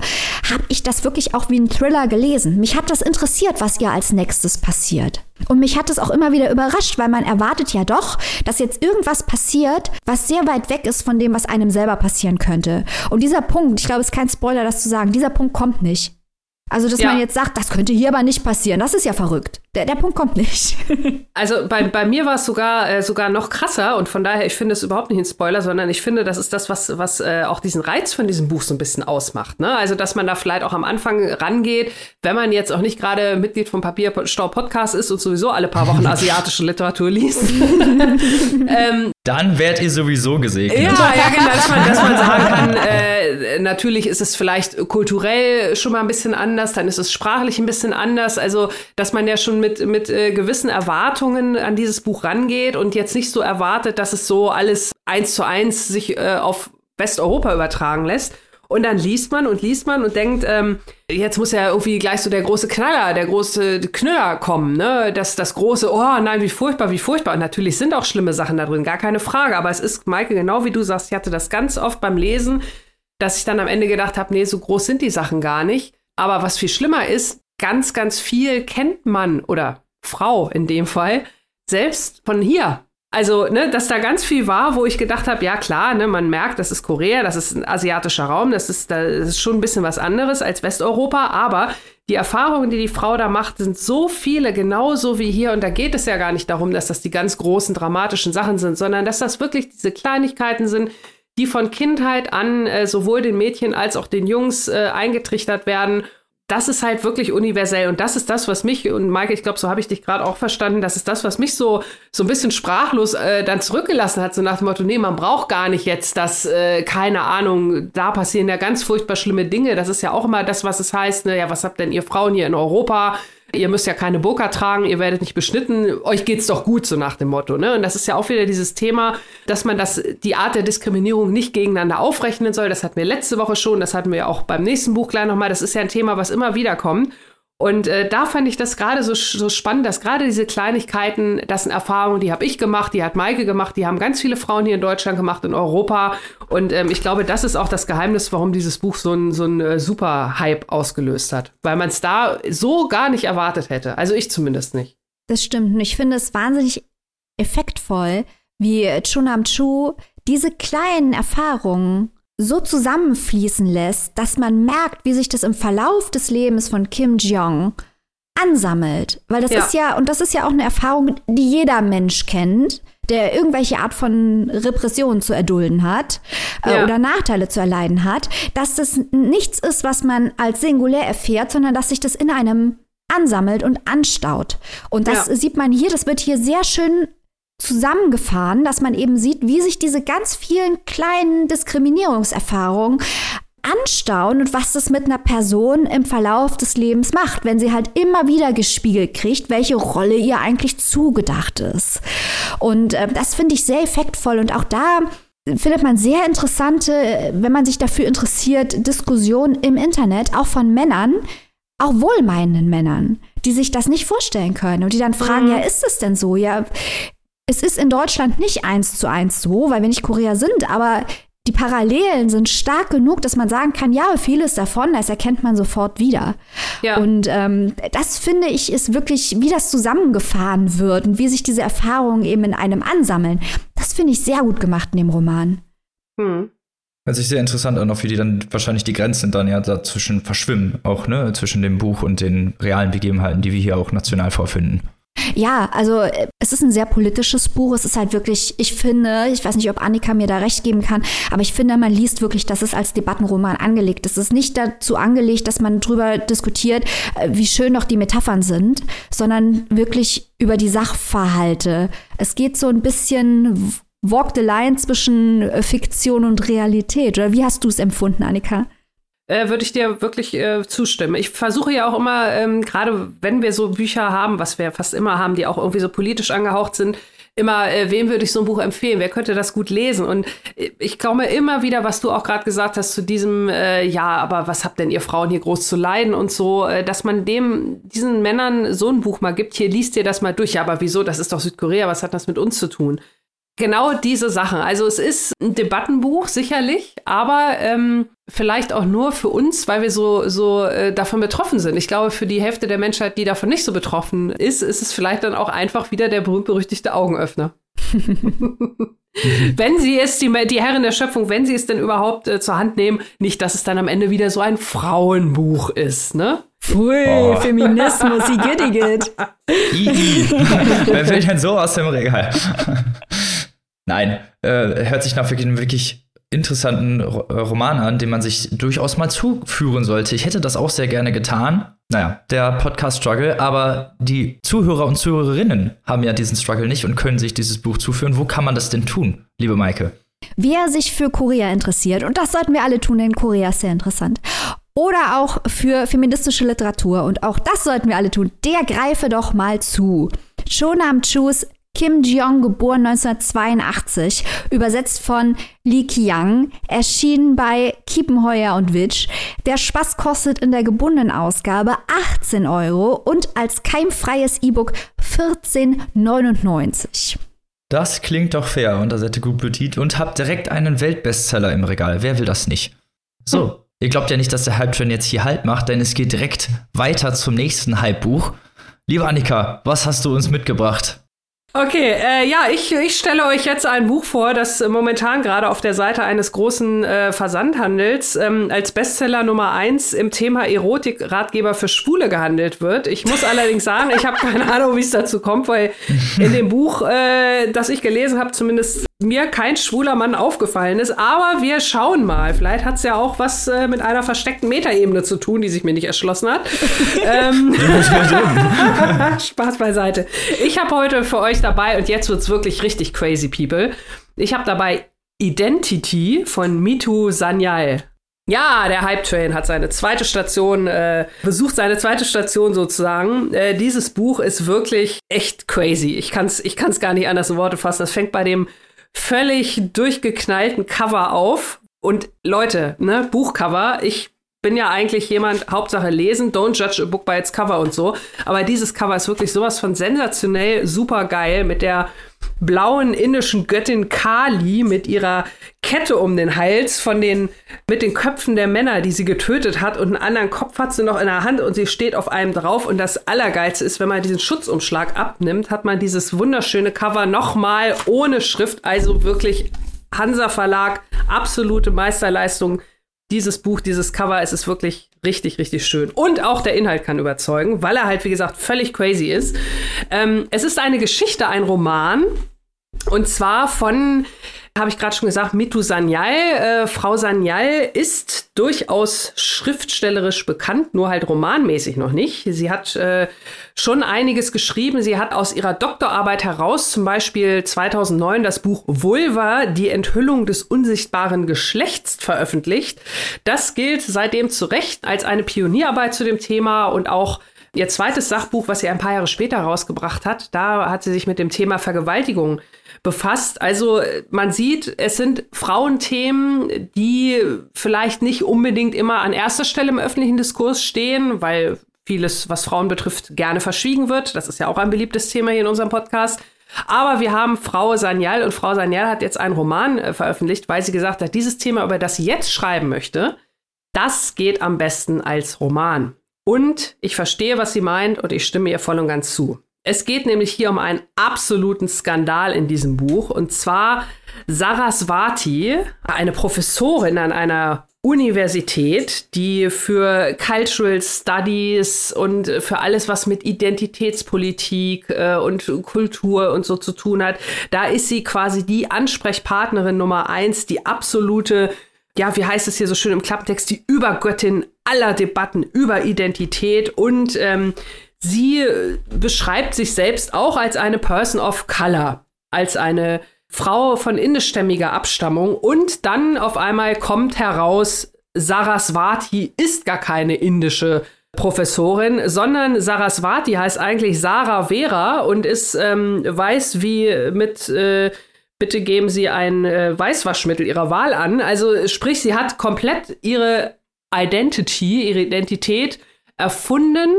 habe ich das wirklich auch wie ein Thriller gelesen. Mich hat das interessiert, was ihr als nächstes passiert. Und mich hat es auch immer wieder überrascht, weil man erwartet ja doch, dass jetzt irgendwas passiert, was sehr weit weg ist von dem, was einem selber passieren könnte. Und dieser Punkt, ich glaube, es ist kein Spoiler, das zu sagen, dieser Punkt kommt nicht. Also, dass ja. man jetzt sagt, das könnte hier aber nicht passieren, das ist ja verrückt. Der, der Punkt kommt nicht. also bei, bei mir war es sogar, äh, sogar noch krasser und von daher, ich finde es überhaupt nicht ein Spoiler, sondern ich finde, das ist das, was, was äh, auch diesen Reiz von diesem Buch so ein bisschen ausmacht. Ne? Also, dass man da vielleicht auch am Anfang rangeht, wenn man jetzt auch nicht gerade Mitglied vom Papierstau Podcast ist und sowieso alle paar Wochen asiatische Literatur liest. ähm, dann werdet ihr sowieso gesegnet. Ja, ja, genau, dass man, dass man sagen kann, äh, natürlich ist es vielleicht kulturell schon mal ein bisschen anders, dann ist es sprachlich ein bisschen anders. Also, dass man ja schon mit, mit äh, gewissen Erwartungen an dieses Buch rangeht und jetzt nicht so erwartet, dass es so alles eins zu eins sich äh, auf Westeuropa übertragen lässt. Und dann liest man und liest man und denkt, ähm, jetzt muss ja irgendwie gleich so der große Knaller, der große Knüller kommen, ne? Das, das große, oh nein, wie furchtbar, wie furchtbar. Und natürlich sind auch schlimme Sachen da drin, gar keine Frage. Aber es ist, Maike, genau wie du sagst, ich hatte das ganz oft beim Lesen, dass ich dann am Ende gedacht habe, nee, so groß sind die Sachen gar nicht. Aber was viel schlimmer ist, ganz, ganz viel kennt man oder Frau in dem Fall selbst von hier also, ne, dass da ganz viel war, wo ich gedacht habe, ja klar, ne, man merkt, das ist Korea, das ist ein asiatischer Raum, das ist, das ist schon ein bisschen was anderes als Westeuropa, aber die Erfahrungen, die die Frau da macht, sind so viele, genauso wie hier. Und da geht es ja gar nicht darum, dass das die ganz großen, dramatischen Sachen sind, sondern dass das wirklich diese Kleinigkeiten sind, die von Kindheit an äh, sowohl den Mädchen als auch den Jungs äh, eingetrichtert werden das ist halt wirklich universell und das ist das, was mich und Maike, ich glaube, so habe ich dich gerade auch verstanden, das ist das, was mich so so ein bisschen sprachlos äh, dann zurückgelassen hat, so nach dem Motto, nee, man braucht gar nicht jetzt das, äh, keine Ahnung, da passieren ja ganz furchtbar schlimme Dinge. Das ist ja auch immer das, was es heißt, ne, ja, was habt denn ihr Frauen hier in Europa? Ihr müsst ja keine Burka tragen, ihr werdet nicht beschnitten, euch geht's doch gut, so nach dem Motto. Ne? Und das ist ja auch wieder dieses Thema, dass man das, die Art der Diskriminierung nicht gegeneinander aufrechnen soll. Das hatten wir letzte Woche schon, das hatten wir auch beim nächsten Buch gleich nochmal. Das ist ja ein Thema, was immer wieder kommt. Und äh, da fand ich das gerade so, so spannend, dass gerade diese Kleinigkeiten, das sind Erfahrungen, die habe ich gemacht, die hat Maike gemacht, die haben ganz viele Frauen hier in Deutschland gemacht, in Europa. Und ähm, ich glaube, das ist auch das Geheimnis, warum dieses Buch so ein, so ein äh, super Hype ausgelöst hat. Weil man es da so gar nicht erwartet hätte. Also ich zumindest nicht. Das stimmt. Und ich finde es wahnsinnig effektvoll, wie Chunam Chu diese kleinen Erfahrungen so zusammenfließen lässt, dass man merkt, wie sich das im Verlauf des Lebens von Kim Jong ansammelt. Weil das ja. ist ja, und das ist ja auch eine Erfahrung, die jeder Mensch kennt, der irgendwelche Art von Repression zu erdulden hat äh, ja. oder Nachteile zu erleiden hat, dass das nichts ist, was man als singulär erfährt, sondern dass sich das in einem ansammelt und anstaut. Und das ja. sieht man hier, das wird hier sehr schön zusammengefahren, dass man eben sieht, wie sich diese ganz vielen kleinen Diskriminierungserfahrungen anstauen und was das mit einer Person im Verlauf des Lebens macht, wenn sie halt immer wieder gespiegelt kriegt, welche Rolle ihr eigentlich zugedacht ist. Und äh, das finde ich sehr effektvoll und auch da findet man sehr interessante, wenn man sich dafür interessiert, Diskussionen im Internet, auch von Männern, auch wohlmeinenden Männern, die sich das nicht vorstellen können und die dann fragen, mhm. ja, ist es denn so? Ja, es ist in Deutschland nicht eins zu eins so, weil wir nicht Korea sind, aber die Parallelen sind stark genug, dass man sagen kann, ja, vieles davon, das erkennt man sofort wieder. Ja. Und ähm, das finde ich ist wirklich, wie das zusammengefahren wird und wie sich diese Erfahrungen eben in einem ansammeln. Das finde ich sehr gut gemacht in dem Roman. Hm. Hört sich sehr interessant an, auch wie die dann wahrscheinlich die Grenzen dann ja dazwischen verschwimmen, auch, ne, zwischen dem Buch und den realen Begebenheiten, die wir hier auch national vorfinden. Ja, also äh, es ist ein sehr politisches Buch. Es ist halt wirklich, ich finde, ich weiß nicht, ob Annika mir da recht geben kann, aber ich finde, man liest wirklich, dass es als Debattenroman angelegt ist. Es ist nicht dazu angelegt, dass man drüber diskutiert, äh, wie schön doch die Metaphern sind, sondern wirklich über die Sachverhalte. Es geht so ein bisschen walk the line zwischen äh, Fiktion und Realität. Oder wie hast du es empfunden, Annika? Äh, würde ich dir wirklich äh, zustimmen. Ich versuche ja auch immer, ähm, gerade wenn wir so Bücher haben, was wir fast immer haben, die auch irgendwie so politisch angehaucht sind, immer, äh, wem würde ich so ein Buch empfehlen? Wer könnte das gut lesen? Und äh, ich komme immer wieder, was du auch gerade gesagt hast, zu diesem, äh, ja, aber was habt denn ihr Frauen hier groß zu leiden und so, äh, dass man dem, diesen Männern so ein Buch mal gibt, hier liest ihr das mal durch. Ja, aber wieso? Das ist doch Südkorea, was hat das mit uns zu tun? Genau diese Sachen. Also es ist ein Debattenbuch, sicherlich, aber ähm, vielleicht auch nur für uns, weil wir so, so äh, davon betroffen sind. Ich glaube, für die Hälfte der Menschheit, die davon nicht so betroffen ist, ist es vielleicht dann auch einfach wieder der berühmt-berüchtigte Augenöffner. wenn sie es, die, die Herren der Schöpfung, wenn sie es denn überhaupt äh, zur Hand nehmen, nicht, dass es dann am Ende wieder so ein Frauenbuch ist, ne? Pfui, oh. Feminismus, wie geht Wer will denn so aus dem Regal? Nein, äh, hört sich nach wirklich, wirklich interessanten äh, Roman an, den man sich durchaus mal zuführen sollte. Ich hätte das auch sehr gerne getan. Naja, der Podcast-Struggle, aber die Zuhörer und Zuhörerinnen haben ja diesen Struggle nicht und können sich dieses Buch zuführen. Wo kann man das denn tun, liebe Maike? Wer sich für Korea interessiert, und das sollten wir alle tun, denn Korea ist sehr interessant, oder auch für feministische Literatur, und auch das sollten wir alle tun, der greife doch mal zu. Shonam Chus Kim Jeong, geboren 1982, übersetzt von Li Qiang, erschienen bei Kiepenheuer und Witsch. Der Spaß kostet in der gebundenen Ausgabe 18 Euro und als keimfreies E-Book 14,99. Das klingt doch fair unter Seite gut Petit und habt direkt einen Weltbestseller im Regal. Wer will das nicht? So, hm. ihr glaubt ja nicht, dass der Hype-Train jetzt hier Halt macht, denn es geht direkt weiter zum nächsten Hype-Buch. Liebe Annika, was hast du uns mitgebracht? Okay, äh, ja, ich, ich stelle euch jetzt ein Buch vor, das momentan gerade auf der Seite eines großen äh, Versandhandels ähm, als Bestseller Nummer eins im Thema Erotik-Ratgeber für Schwule gehandelt wird. Ich muss allerdings sagen, ich habe keine Ahnung, wie es dazu kommt, weil in dem Buch, äh, das ich gelesen habe, zumindest mir kein schwuler Mann aufgefallen ist. Aber wir schauen mal. Vielleicht hat es ja auch was äh, mit einer versteckten Metaebene zu tun, die sich mir nicht erschlossen hat. ähm, Spaß beiseite. Ich habe heute für euch dabei, und jetzt wird es wirklich richtig crazy, people. Ich habe dabei Identity von Mitu Sanyal. Ja, der Hype Train hat seine zweite Station, äh, besucht seine zweite Station sozusagen. Äh, dieses Buch ist wirklich echt crazy. Ich kann es ich kann's gar nicht anders in Worte fassen. Das fängt bei dem völlig durchgeknallten Cover auf. Und Leute, ne, Buchcover, ich bin ja eigentlich jemand, Hauptsache lesen, don't judge a book by its cover und so. Aber dieses Cover ist wirklich sowas von sensationell, super geil mit der blauen indischen Göttin Kali mit ihrer Kette um den Hals von den, mit den Köpfen der Männer, die sie getötet hat und einen anderen Kopf hat sie noch in der Hand und sie steht auf einem drauf und das Allergeilste ist, wenn man diesen Schutzumschlag abnimmt, hat man dieses wunderschöne Cover nochmal ohne Schrift, also wirklich Hansa Verlag, absolute Meisterleistung. Dieses Buch, dieses Cover, es ist wirklich richtig, richtig schön. Und auch der Inhalt kann überzeugen, weil er halt, wie gesagt, völlig crazy ist. Ähm, es ist eine Geschichte, ein Roman. Und zwar von habe ich gerade schon gesagt, Mitu Sanyal. Äh, Frau Sanyal ist durchaus schriftstellerisch bekannt, nur halt romanmäßig noch nicht. Sie hat äh, schon einiges geschrieben. Sie hat aus ihrer Doktorarbeit heraus zum Beispiel 2009 das Buch Vulva, die Enthüllung des unsichtbaren Geschlechts veröffentlicht. Das gilt seitdem zu Recht als eine Pionierarbeit zu dem Thema und auch Ihr zweites Sachbuch, was sie ein paar Jahre später rausgebracht hat, da hat sie sich mit dem Thema Vergewaltigung befasst. Also man sieht, es sind Frauenthemen, die vielleicht nicht unbedingt immer an erster Stelle im öffentlichen Diskurs stehen, weil vieles, was Frauen betrifft, gerne verschwiegen wird. Das ist ja auch ein beliebtes Thema hier in unserem Podcast. Aber wir haben Frau Sanyal und Frau Sanyal hat jetzt einen Roman äh, veröffentlicht, weil sie gesagt hat, dieses Thema, über das sie jetzt schreiben möchte, das geht am besten als Roman. Und ich verstehe, was sie meint und ich stimme ihr voll und ganz zu. Es geht nämlich hier um einen absoluten Skandal in diesem Buch. Und zwar Saraswati, eine Professorin an einer Universität, die für Cultural Studies und für alles, was mit Identitätspolitik äh, und Kultur und so zu tun hat, da ist sie quasi die Ansprechpartnerin Nummer eins, die absolute, ja, wie heißt es hier so schön im Klapptext, die Übergöttin aller Debatten über Identität und ähm, Sie äh, beschreibt sich selbst auch als eine Person of Color, als eine Frau von indischstämmiger Abstammung und dann auf einmal kommt heraus, Saraswati ist gar keine indische Professorin, sondern Saraswati heißt eigentlich Sarah Vera und ist ähm, weiß wie mit äh, bitte geben Sie ein äh, Weißwaschmittel Ihrer Wahl an. Also sprich, sie hat komplett ihre Identity, ihre Identität erfunden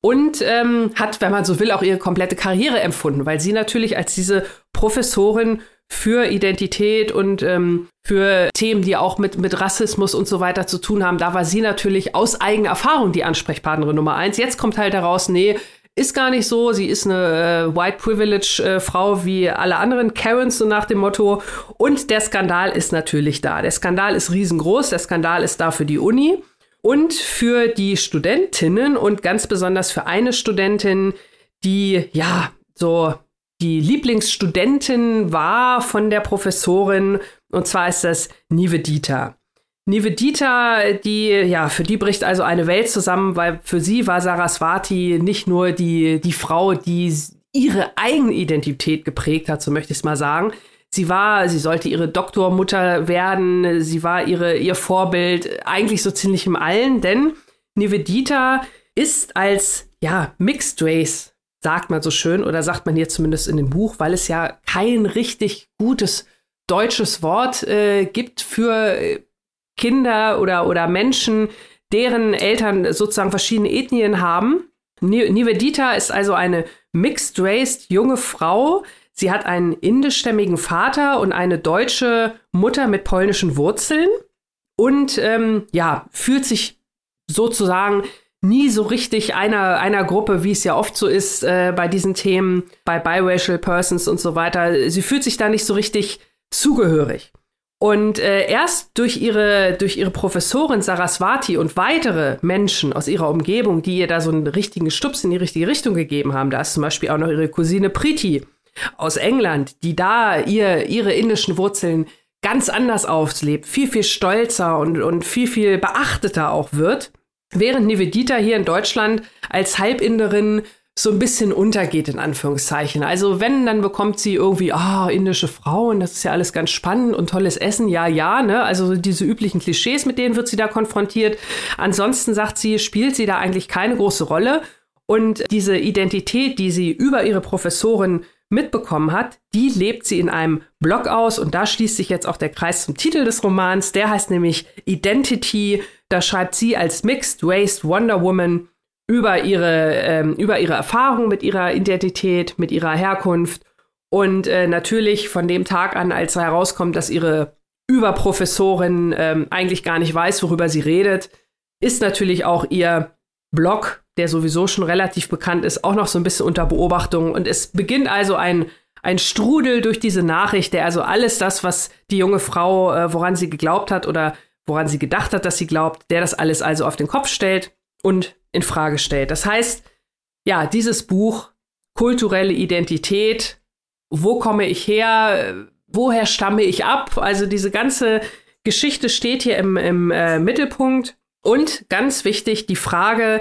und ähm, hat, wenn man so will, auch ihre komplette Karriere empfunden, weil sie natürlich als diese Professorin für Identität und ähm, für Themen, die auch mit, mit Rassismus und so weiter zu tun haben, da war sie natürlich aus eigener Erfahrung die Ansprechpartnerin Nummer eins. Jetzt kommt halt heraus, nee, ist gar nicht so. Sie ist eine äh, White Privilege äh, Frau wie alle anderen Karens, so nach dem Motto. Und der Skandal ist natürlich da. Der Skandal ist riesengroß. Der Skandal ist da für die Uni und für die Studentinnen und ganz besonders für eine Studentin, die ja so die Lieblingsstudentin war von der Professorin. Und zwar ist das Nivedita. Nivedita, die, ja, für die bricht also eine Welt zusammen, weil für sie war Saraswati nicht nur die, die Frau, die ihre eigene Identität geprägt hat, so möchte ich es mal sagen. Sie war, sie sollte ihre Doktormutter werden, sie war ihre, ihr Vorbild, eigentlich so ziemlich im Allen, denn Nivedita ist als, ja, Mixed Race sagt man so schön oder sagt man hier zumindest in dem Buch, weil es ja kein richtig gutes deutsches Wort äh, gibt für äh, Kinder oder, oder Menschen, deren Eltern sozusagen verschiedene Ethnien haben. Nivedita ist also eine mixed-raced junge Frau. Sie hat einen indischstämmigen Vater und eine deutsche Mutter mit polnischen Wurzeln und ähm, ja, fühlt sich sozusagen nie so richtig einer, einer Gruppe, wie es ja oft so ist äh, bei diesen Themen, bei biracial persons und so weiter. Sie fühlt sich da nicht so richtig zugehörig. Und äh, erst durch ihre, durch ihre Professorin Saraswati und weitere Menschen aus ihrer Umgebung, die ihr da so einen richtigen Stups in die richtige Richtung gegeben haben, da ist zum Beispiel auch noch ihre Cousine Priti aus England, die da ihr, ihre indischen Wurzeln ganz anders auslebt, viel, viel stolzer und, und viel, viel beachteter auch wird. Während Nivedita hier in Deutschland als Halbinderin so ein bisschen untergeht, in Anführungszeichen. Also wenn, dann bekommt sie irgendwie, ah, oh, indische Frauen, das ist ja alles ganz spannend und tolles Essen, ja, ja, ne? Also diese üblichen Klischees, mit denen wird sie da konfrontiert. Ansonsten sagt sie, spielt sie da eigentlich keine große Rolle. Und diese Identität, die sie über ihre Professorin mitbekommen hat, die lebt sie in einem Blog aus und da schließt sich jetzt auch der Kreis zum Titel des Romans. Der heißt nämlich Identity. Da schreibt sie als Mixed Race Wonder Woman über ihre, ähm, über ihre Erfahrung mit ihrer Identität, mit ihrer Herkunft und äh, natürlich von dem Tag an, als herauskommt, dass ihre Überprofessorin ähm, eigentlich gar nicht weiß, worüber sie redet, ist natürlich auch ihr Blog, der sowieso schon relativ bekannt ist, auch noch so ein bisschen unter Beobachtung. Und es beginnt also ein, ein Strudel durch diese Nachricht, der also alles das, was die junge Frau, äh, woran sie geglaubt hat oder woran sie gedacht hat, dass sie glaubt, der das alles also auf den Kopf stellt und in Frage stellt. Das heißt, ja, dieses Buch kulturelle Identität, wo komme ich her, woher stamme ich ab? Also diese ganze Geschichte steht hier im, im äh, Mittelpunkt. Und ganz wichtig, die Frage,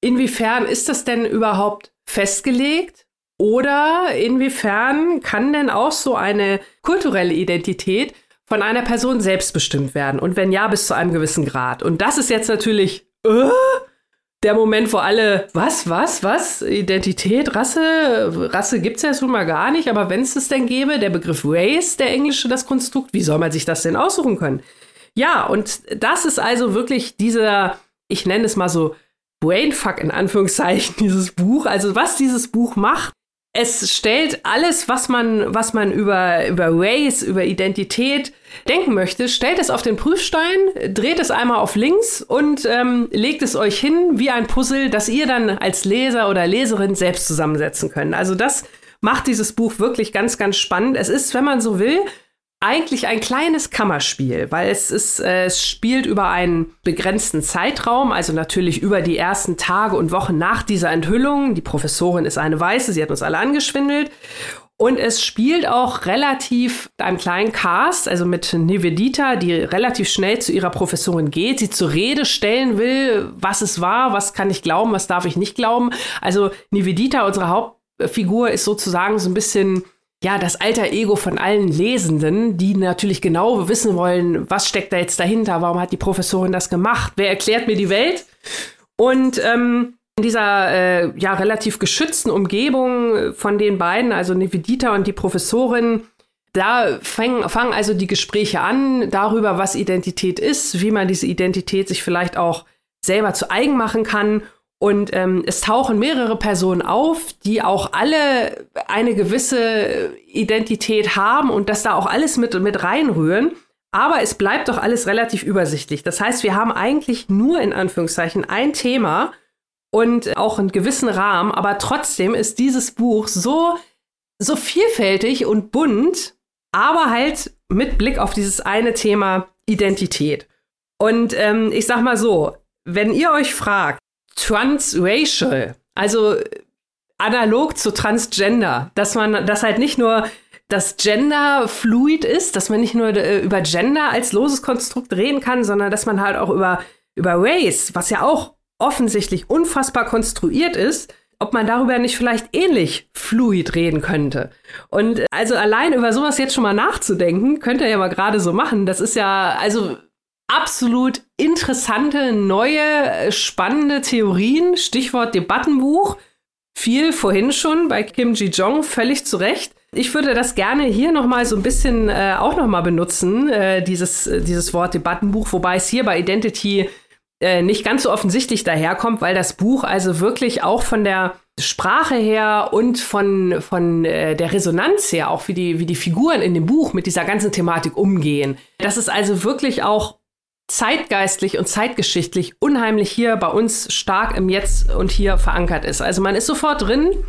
inwiefern ist das denn überhaupt festgelegt? Oder inwiefern kann denn auch so eine kulturelle Identität von einer Person selbst bestimmt werden? Und wenn ja, bis zu einem gewissen Grad. Und das ist jetzt natürlich, äh, der Moment, wo alle, was, was, was, Identität, Rasse, Rasse gibt's ja schon mal gar nicht, aber wenn es es denn gäbe, der Begriff Race, der englische, das Konstrukt, wie soll man sich das denn aussuchen können? Ja, und das ist also wirklich dieser, ich nenne es mal so, Brainfuck in Anführungszeichen, dieses Buch. Also was dieses Buch macht, es stellt alles, was man, was man über, über Race, über Identität denken möchte, stellt es auf den Prüfstein, dreht es einmal auf links und ähm, legt es euch hin wie ein Puzzle, das ihr dann als Leser oder Leserin selbst zusammensetzen könnt. Also das macht dieses Buch wirklich ganz, ganz spannend. Es ist, wenn man so will, eigentlich ein kleines Kammerspiel, weil es ist, äh, es spielt über einen begrenzten Zeitraum, also natürlich über die ersten Tage und Wochen nach dieser Enthüllung. Die Professorin ist eine Weiße, sie hat uns alle angeschwindelt. Und es spielt auch relativ einem kleinen Cast, also mit Nivedita, die relativ schnell zu ihrer Professorin geht, sie zur Rede stellen will, was es war, was kann ich glauben, was darf ich nicht glauben. Also Nivedita, unsere Hauptfigur, ist sozusagen so ein bisschen ja, das alter Ego von allen Lesenden, die natürlich genau wissen wollen, was steckt da jetzt dahinter, warum hat die Professorin das gemacht, wer erklärt mir die Welt? Und ähm, in dieser äh, ja relativ geschützten Umgebung von den beiden, also Nevedita und die Professorin, da fangen, fangen also die Gespräche an darüber, was Identität ist, wie man diese Identität sich vielleicht auch selber zu eigen machen kann und ähm, es tauchen mehrere Personen auf, die auch alle eine gewisse Identität haben und das da auch alles mit, mit reinrühren. Aber es bleibt doch alles relativ übersichtlich. Das heißt, wir haben eigentlich nur in Anführungszeichen ein Thema und auch einen gewissen Rahmen, aber trotzdem ist dieses Buch so, so vielfältig und bunt, aber halt mit Blick auf dieses eine Thema Identität. Und ähm, ich sag mal so, wenn ihr euch fragt, transracial, also analog zu transgender, dass man, dass halt nicht nur das Gender fluid ist, dass man nicht nur äh, über Gender als loses Konstrukt reden kann, sondern dass man halt auch über, über Race, was ja auch offensichtlich unfassbar konstruiert ist, ob man darüber nicht vielleicht ähnlich fluid reden könnte. Und also allein über sowas jetzt schon mal nachzudenken, könnt ihr ja mal gerade so machen. Das ist ja also absolut interessante, neue, spannende Theorien. Stichwort Debattenbuch. Viel vorhin schon bei Kim Ji-jong, völlig zu Recht. Ich würde das gerne hier nochmal so ein bisschen äh, auch nochmal benutzen, äh, dieses, äh, dieses Wort Debattenbuch, wobei es hier bei Identity äh, nicht ganz so offensichtlich daherkommt, weil das Buch also wirklich auch von der Sprache her und von, von äh, der Resonanz her, auch wie die, wie die Figuren in dem Buch mit dieser ganzen Thematik umgehen. Das ist also wirklich auch zeitgeistlich und zeitgeschichtlich unheimlich hier bei uns stark im Jetzt und hier verankert ist. Also man ist sofort drin,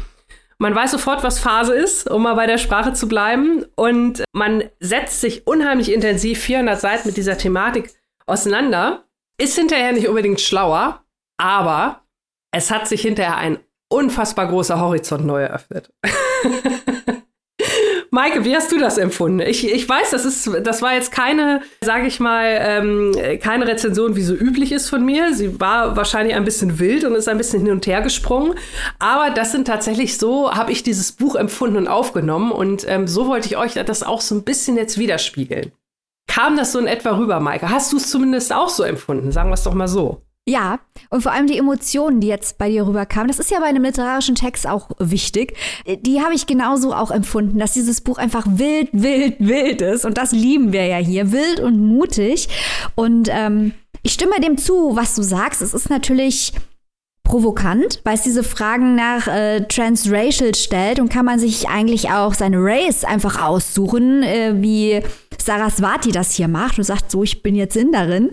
man weiß sofort, was Phase ist, um mal bei der Sprache zu bleiben und man setzt sich unheimlich intensiv 400 Seiten mit dieser Thematik auseinander ist hinterher nicht unbedingt schlauer, aber es hat sich hinterher ein unfassbar großer Horizont neu eröffnet. Maike, wie hast du das empfunden? Ich, ich weiß, das ist, das war jetzt keine, sage ich mal, ähm, keine Rezension, wie so üblich ist von mir. Sie war wahrscheinlich ein bisschen wild und ist ein bisschen hin und her gesprungen. Aber das sind tatsächlich so, habe ich dieses Buch empfunden und aufgenommen. Und ähm, so wollte ich euch das auch so ein bisschen jetzt widerspiegeln. Kam das so in etwa rüber, Maike? Hast du es zumindest auch so empfunden? Sagen wir es doch mal so. Ja, und vor allem die Emotionen, die jetzt bei dir rüberkamen, das ist ja bei einem literarischen Text auch wichtig. Die habe ich genauso auch empfunden, dass dieses Buch einfach wild, wild, wild ist. Und das lieben wir ja hier. Wild und mutig. Und ähm, ich stimme dem zu, was du sagst. Es ist natürlich provokant, weil es diese Fragen nach äh, Transracial stellt und kann man sich eigentlich auch seine Race einfach aussuchen, äh, wie Saraswati das hier macht und sagt, so, ich bin jetzt Inderin.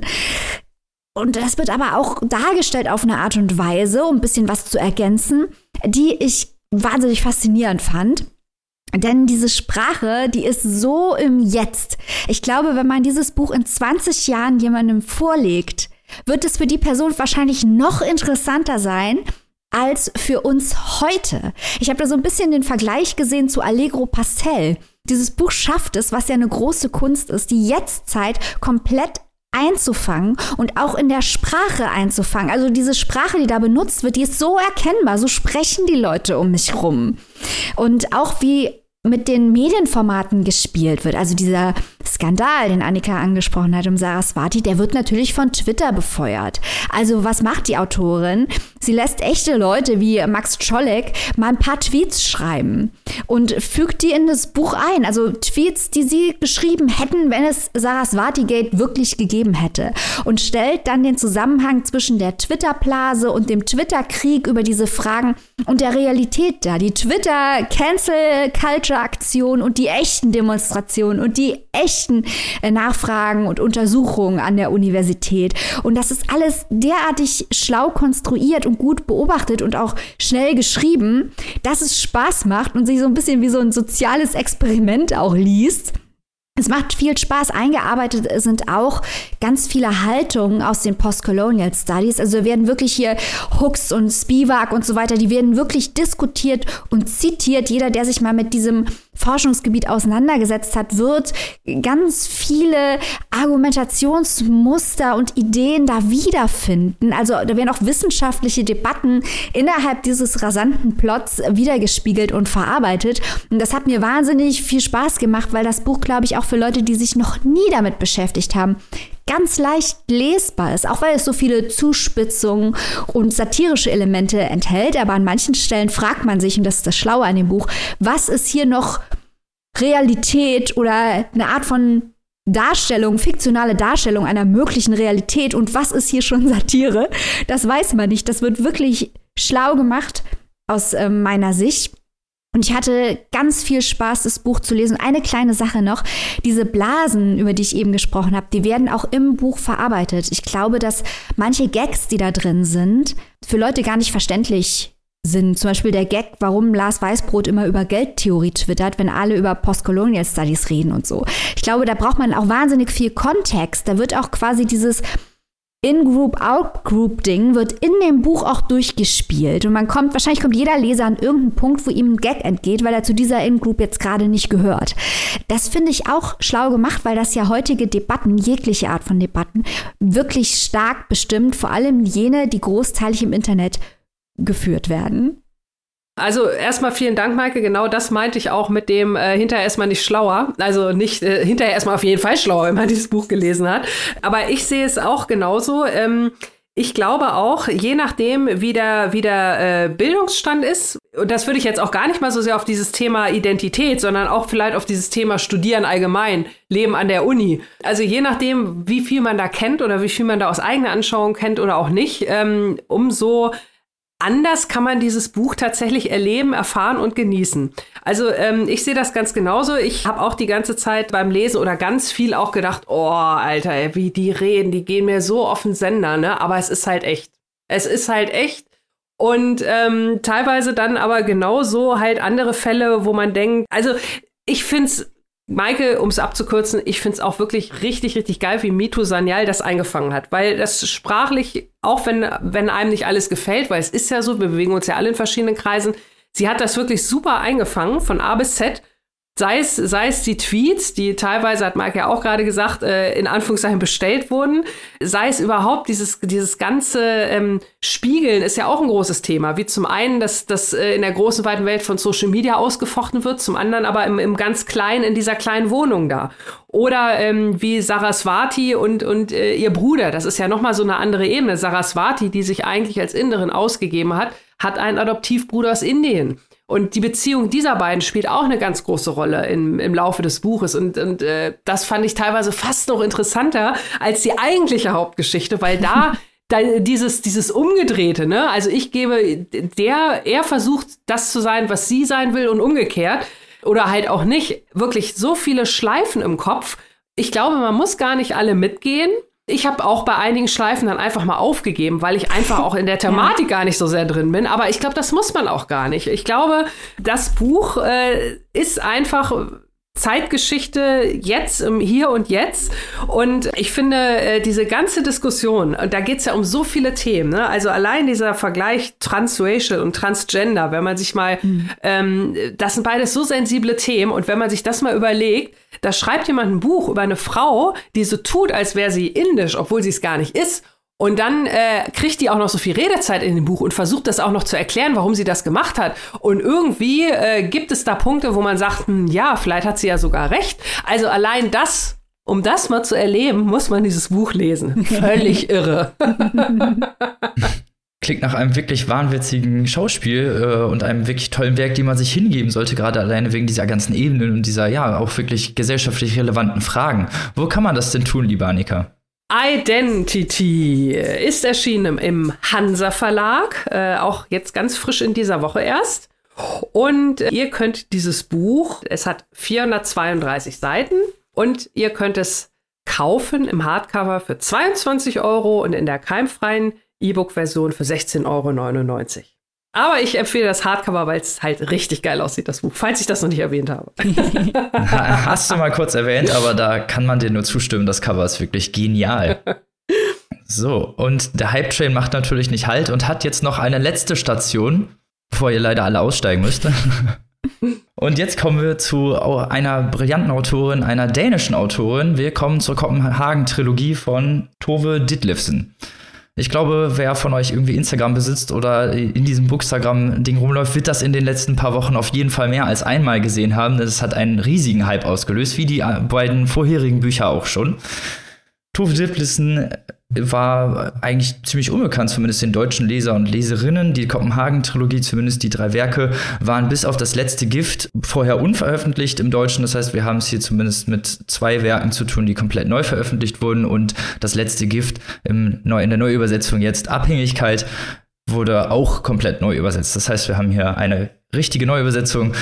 Und das wird aber auch dargestellt auf eine Art und Weise, um ein bisschen was zu ergänzen, die ich wahnsinnig faszinierend fand. Denn diese Sprache, die ist so im Jetzt. Ich glaube, wenn man dieses Buch in 20 Jahren jemandem vorlegt, wird es für die Person wahrscheinlich noch interessanter sein als für uns heute. Ich habe da so ein bisschen den Vergleich gesehen zu Allegro Pastel. Dieses Buch schafft es, was ja eine große Kunst ist, die Jetztzeit komplett einzufangen und auch in der Sprache einzufangen. Also diese Sprache, die da benutzt wird, die ist so erkennbar, so sprechen die Leute um mich rum. Und auch wie mit den Medienformaten gespielt wird. Also dieser Skandal, den Annika angesprochen hat um Saraswati, der wird natürlich von Twitter befeuert. Also was macht die Autorin? Sie lässt echte Leute wie Max Czolek mal ein paar Tweets schreiben und fügt die in das Buch ein. Also Tweets, die sie geschrieben hätten, wenn es Saraswati-Gate wirklich gegeben hätte. Und stellt dann den Zusammenhang zwischen der Twitter-Blase und dem Twitter-Krieg über diese Fragen und der Realität da. Die Twitter-Cancel-Culture-Aktion und die echten Demonstrationen und die echten äh, Nachfragen und Untersuchungen an der Universität. Und das ist alles derartig schlau konstruiert und gut beobachtet und auch schnell geschrieben, dass es Spaß macht und sich so ein bisschen wie so ein soziales Experiment auch liest. Es macht viel Spaß. Eingearbeitet sind auch ganz viele Haltungen aus den Postcolonial Studies. Also werden wirklich hier Hooks und Spivak und so weiter, die werden wirklich diskutiert und zitiert. Jeder, der sich mal mit diesem Forschungsgebiet auseinandergesetzt hat, wird ganz viele Argumentationsmuster und Ideen da wiederfinden. Also da werden auch wissenschaftliche Debatten innerhalb dieses rasanten Plots wiedergespiegelt und verarbeitet. Und das hat mir wahnsinnig viel Spaß gemacht, weil das Buch, glaube ich, auch für Leute, die sich noch nie damit beschäftigt haben, ganz leicht lesbar ist, auch weil es so viele Zuspitzungen und satirische Elemente enthält. Aber an manchen Stellen fragt man sich, und das ist das Schlaue an dem Buch, was ist hier noch Realität oder eine Art von Darstellung, fiktionale Darstellung einer möglichen Realität und was ist hier schon Satire? Das weiß man nicht. Das wird wirklich schlau gemacht aus äh, meiner Sicht. Und ich hatte ganz viel Spaß, das Buch zu lesen. Eine kleine Sache noch. Diese Blasen, über die ich eben gesprochen habe, die werden auch im Buch verarbeitet. Ich glaube, dass manche Gags, die da drin sind, für Leute gar nicht verständlich sind. Zum Beispiel der Gag, warum Lars Weißbrot immer über Geldtheorie twittert, wenn alle über Postcolonial Studies reden und so. Ich glaube, da braucht man auch wahnsinnig viel Kontext. Da wird auch quasi dieses in-Group, Out-Group-Ding wird in dem Buch auch durchgespielt. Und man kommt, wahrscheinlich kommt jeder Leser an irgendeinen Punkt, wo ihm ein Gag entgeht, weil er zu dieser In-Group jetzt gerade nicht gehört. Das finde ich auch schlau gemacht, weil das ja heutige Debatten, jegliche Art von Debatten, wirklich stark bestimmt, vor allem jene, die großteilig im Internet geführt werden. Also erstmal vielen Dank, Maike. Genau das meinte ich auch mit dem äh, hinterher erstmal nicht schlauer. Also nicht äh, hinterher erstmal auf jeden Fall schlauer, wenn man dieses Buch gelesen hat. Aber ich sehe es auch genauso. Ähm, ich glaube auch, je nachdem, wie der, wie der äh, Bildungsstand ist, und das würde ich jetzt auch gar nicht mal so sehr auf dieses Thema Identität, sondern auch vielleicht auf dieses Thema Studieren allgemein, Leben an der Uni. Also je nachdem, wie viel man da kennt oder wie viel man da aus eigener Anschauung kennt oder auch nicht, ähm, umso anders kann man dieses Buch tatsächlich erleben, erfahren und genießen. Also ähm, ich sehe das ganz genauso. Ich habe auch die ganze Zeit beim Lesen oder ganz viel auch gedacht, oh, Alter, ey, wie die reden, die gehen mir so auf den Sender, ne? Aber es ist halt echt. Es ist halt echt. Und ähm, teilweise dann aber genauso halt andere Fälle, wo man denkt, also ich finde es Maike, um es abzukürzen, ich finde es auch wirklich richtig, richtig geil, wie Mitu Sanyal das eingefangen hat. Weil das sprachlich, auch wenn, wenn einem nicht alles gefällt, weil es ist ja so, wir bewegen uns ja alle in verschiedenen Kreisen, sie hat das wirklich super eingefangen, von A bis Z. Sei es, sei es die Tweets, die teilweise, hat Mike ja auch gerade gesagt, äh, in Anführungszeichen bestellt wurden, sei es überhaupt dieses, dieses ganze ähm, Spiegeln ist ja auch ein großes Thema. Wie zum einen, dass das äh, in der großen, weiten Welt von Social Media ausgefochten wird, zum anderen aber im, im ganz Kleinen, in dieser kleinen Wohnung da. Oder ähm, wie Saraswati und, und äh, ihr Bruder, das ist ja nochmal so eine andere Ebene. Saraswati, die sich eigentlich als Inderin ausgegeben hat, hat einen Adoptivbruder aus Indien. Und die Beziehung dieser beiden spielt auch eine ganz große Rolle im, im Laufe des Buches. Und, und äh, das fand ich teilweise fast noch interessanter als die eigentliche Hauptgeschichte, weil da da, dieses, dieses Umgedrehte, ne? Also ich gebe, der, er versucht, das zu sein, was sie sein will und umgekehrt. Oder halt auch nicht. Wirklich so viele Schleifen im Kopf. Ich glaube, man muss gar nicht alle mitgehen. Ich habe auch bei einigen Schleifen dann einfach mal aufgegeben, weil ich einfach auch in der Thematik ja. gar nicht so sehr drin bin. Aber ich glaube, das muss man auch gar nicht. Ich glaube, das Buch äh, ist einfach Zeitgeschichte jetzt, im Hier und Jetzt. Und ich finde, äh, diese ganze Diskussion, und da geht es ja um so viele Themen, ne? also allein dieser Vergleich Transracial und Transgender, wenn man sich mal, mhm. ähm, das sind beides so sensible Themen, und wenn man sich das mal überlegt, da schreibt jemand ein Buch über eine Frau, die so tut, als wäre sie indisch, obwohl sie es gar nicht ist. Und dann äh, kriegt die auch noch so viel Redezeit in dem Buch und versucht das auch noch zu erklären, warum sie das gemacht hat. Und irgendwie äh, gibt es da Punkte, wo man sagt, hm, ja, vielleicht hat sie ja sogar recht. Also allein das, um das mal zu erleben, muss man dieses Buch lesen. Völlig irre. Klingt nach einem wirklich wahnwitzigen Schauspiel äh, und einem wirklich tollen Werk, dem man sich hingeben sollte, gerade alleine wegen dieser ganzen Ebenen und dieser, ja, auch wirklich gesellschaftlich relevanten Fragen. Wo kann man das denn tun, lieber Annika? Identity ist erschienen im Hansa Verlag, äh, auch jetzt ganz frisch in dieser Woche erst. Und ihr könnt dieses Buch, es hat 432 Seiten und ihr könnt es kaufen im Hardcover für 22 Euro und in der keimfreien E-Book-Version für 16,99 Euro. Aber ich empfehle das Hardcover, weil es halt richtig geil aussieht, das Buch, falls ich das noch nicht erwähnt habe. Hast du mal kurz erwähnt, aber da kann man dir nur zustimmen, das Cover ist wirklich genial. So, und der Hype Train macht natürlich nicht Halt und hat jetzt noch eine letzte Station, bevor ihr leider alle aussteigen müsst. Und jetzt kommen wir zu einer brillanten Autorin, einer dänischen Autorin. Wir kommen zur Kopenhagen-Trilogie von Tove Ditlevsen. Ich glaube, wer von euch irgendwie Instagram besitzt oder in diesem Bookstagram-Ding rumläuft, wird das in den letzten paar Wochen auf jeden Fall mehr als einmal gesehen haben. Das hat einen riesigen Hype ausgelöst, wie die beiden vorherigen Bücher auch schon. Tove Ditlevsen war eigentlich ziemlich unbekannt, zumindest den deutschen Leser und Leserinnen. Die Kopenhagen-Trilogie, zumindest die drei Werke, waren bis auf das letzte Gift vorher unveröffentlicht im Deutschen. Das heißt, wir haben es hier zumindest mit zwei Werken zu tun, die komplett neu veröffentlicht wurden und das letzte Gift im, in der Neuübersetzung jetzt Abhängigkeit wurde auch komplett neu übersetzt. Das heißt, wir haben hier eine richtige Neuübersetzung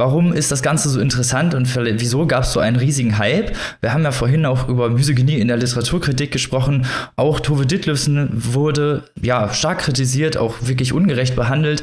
Warum ist das Ganze so interessant und wieso gab es so einen riesigen Hype? Wir haben ja vorhin auch über Misogynie in der Literaturkritik gesprochen. Auch Tove Ditlevsen wurde ja stark kritisiert, auch wirklich ungerecht behandelt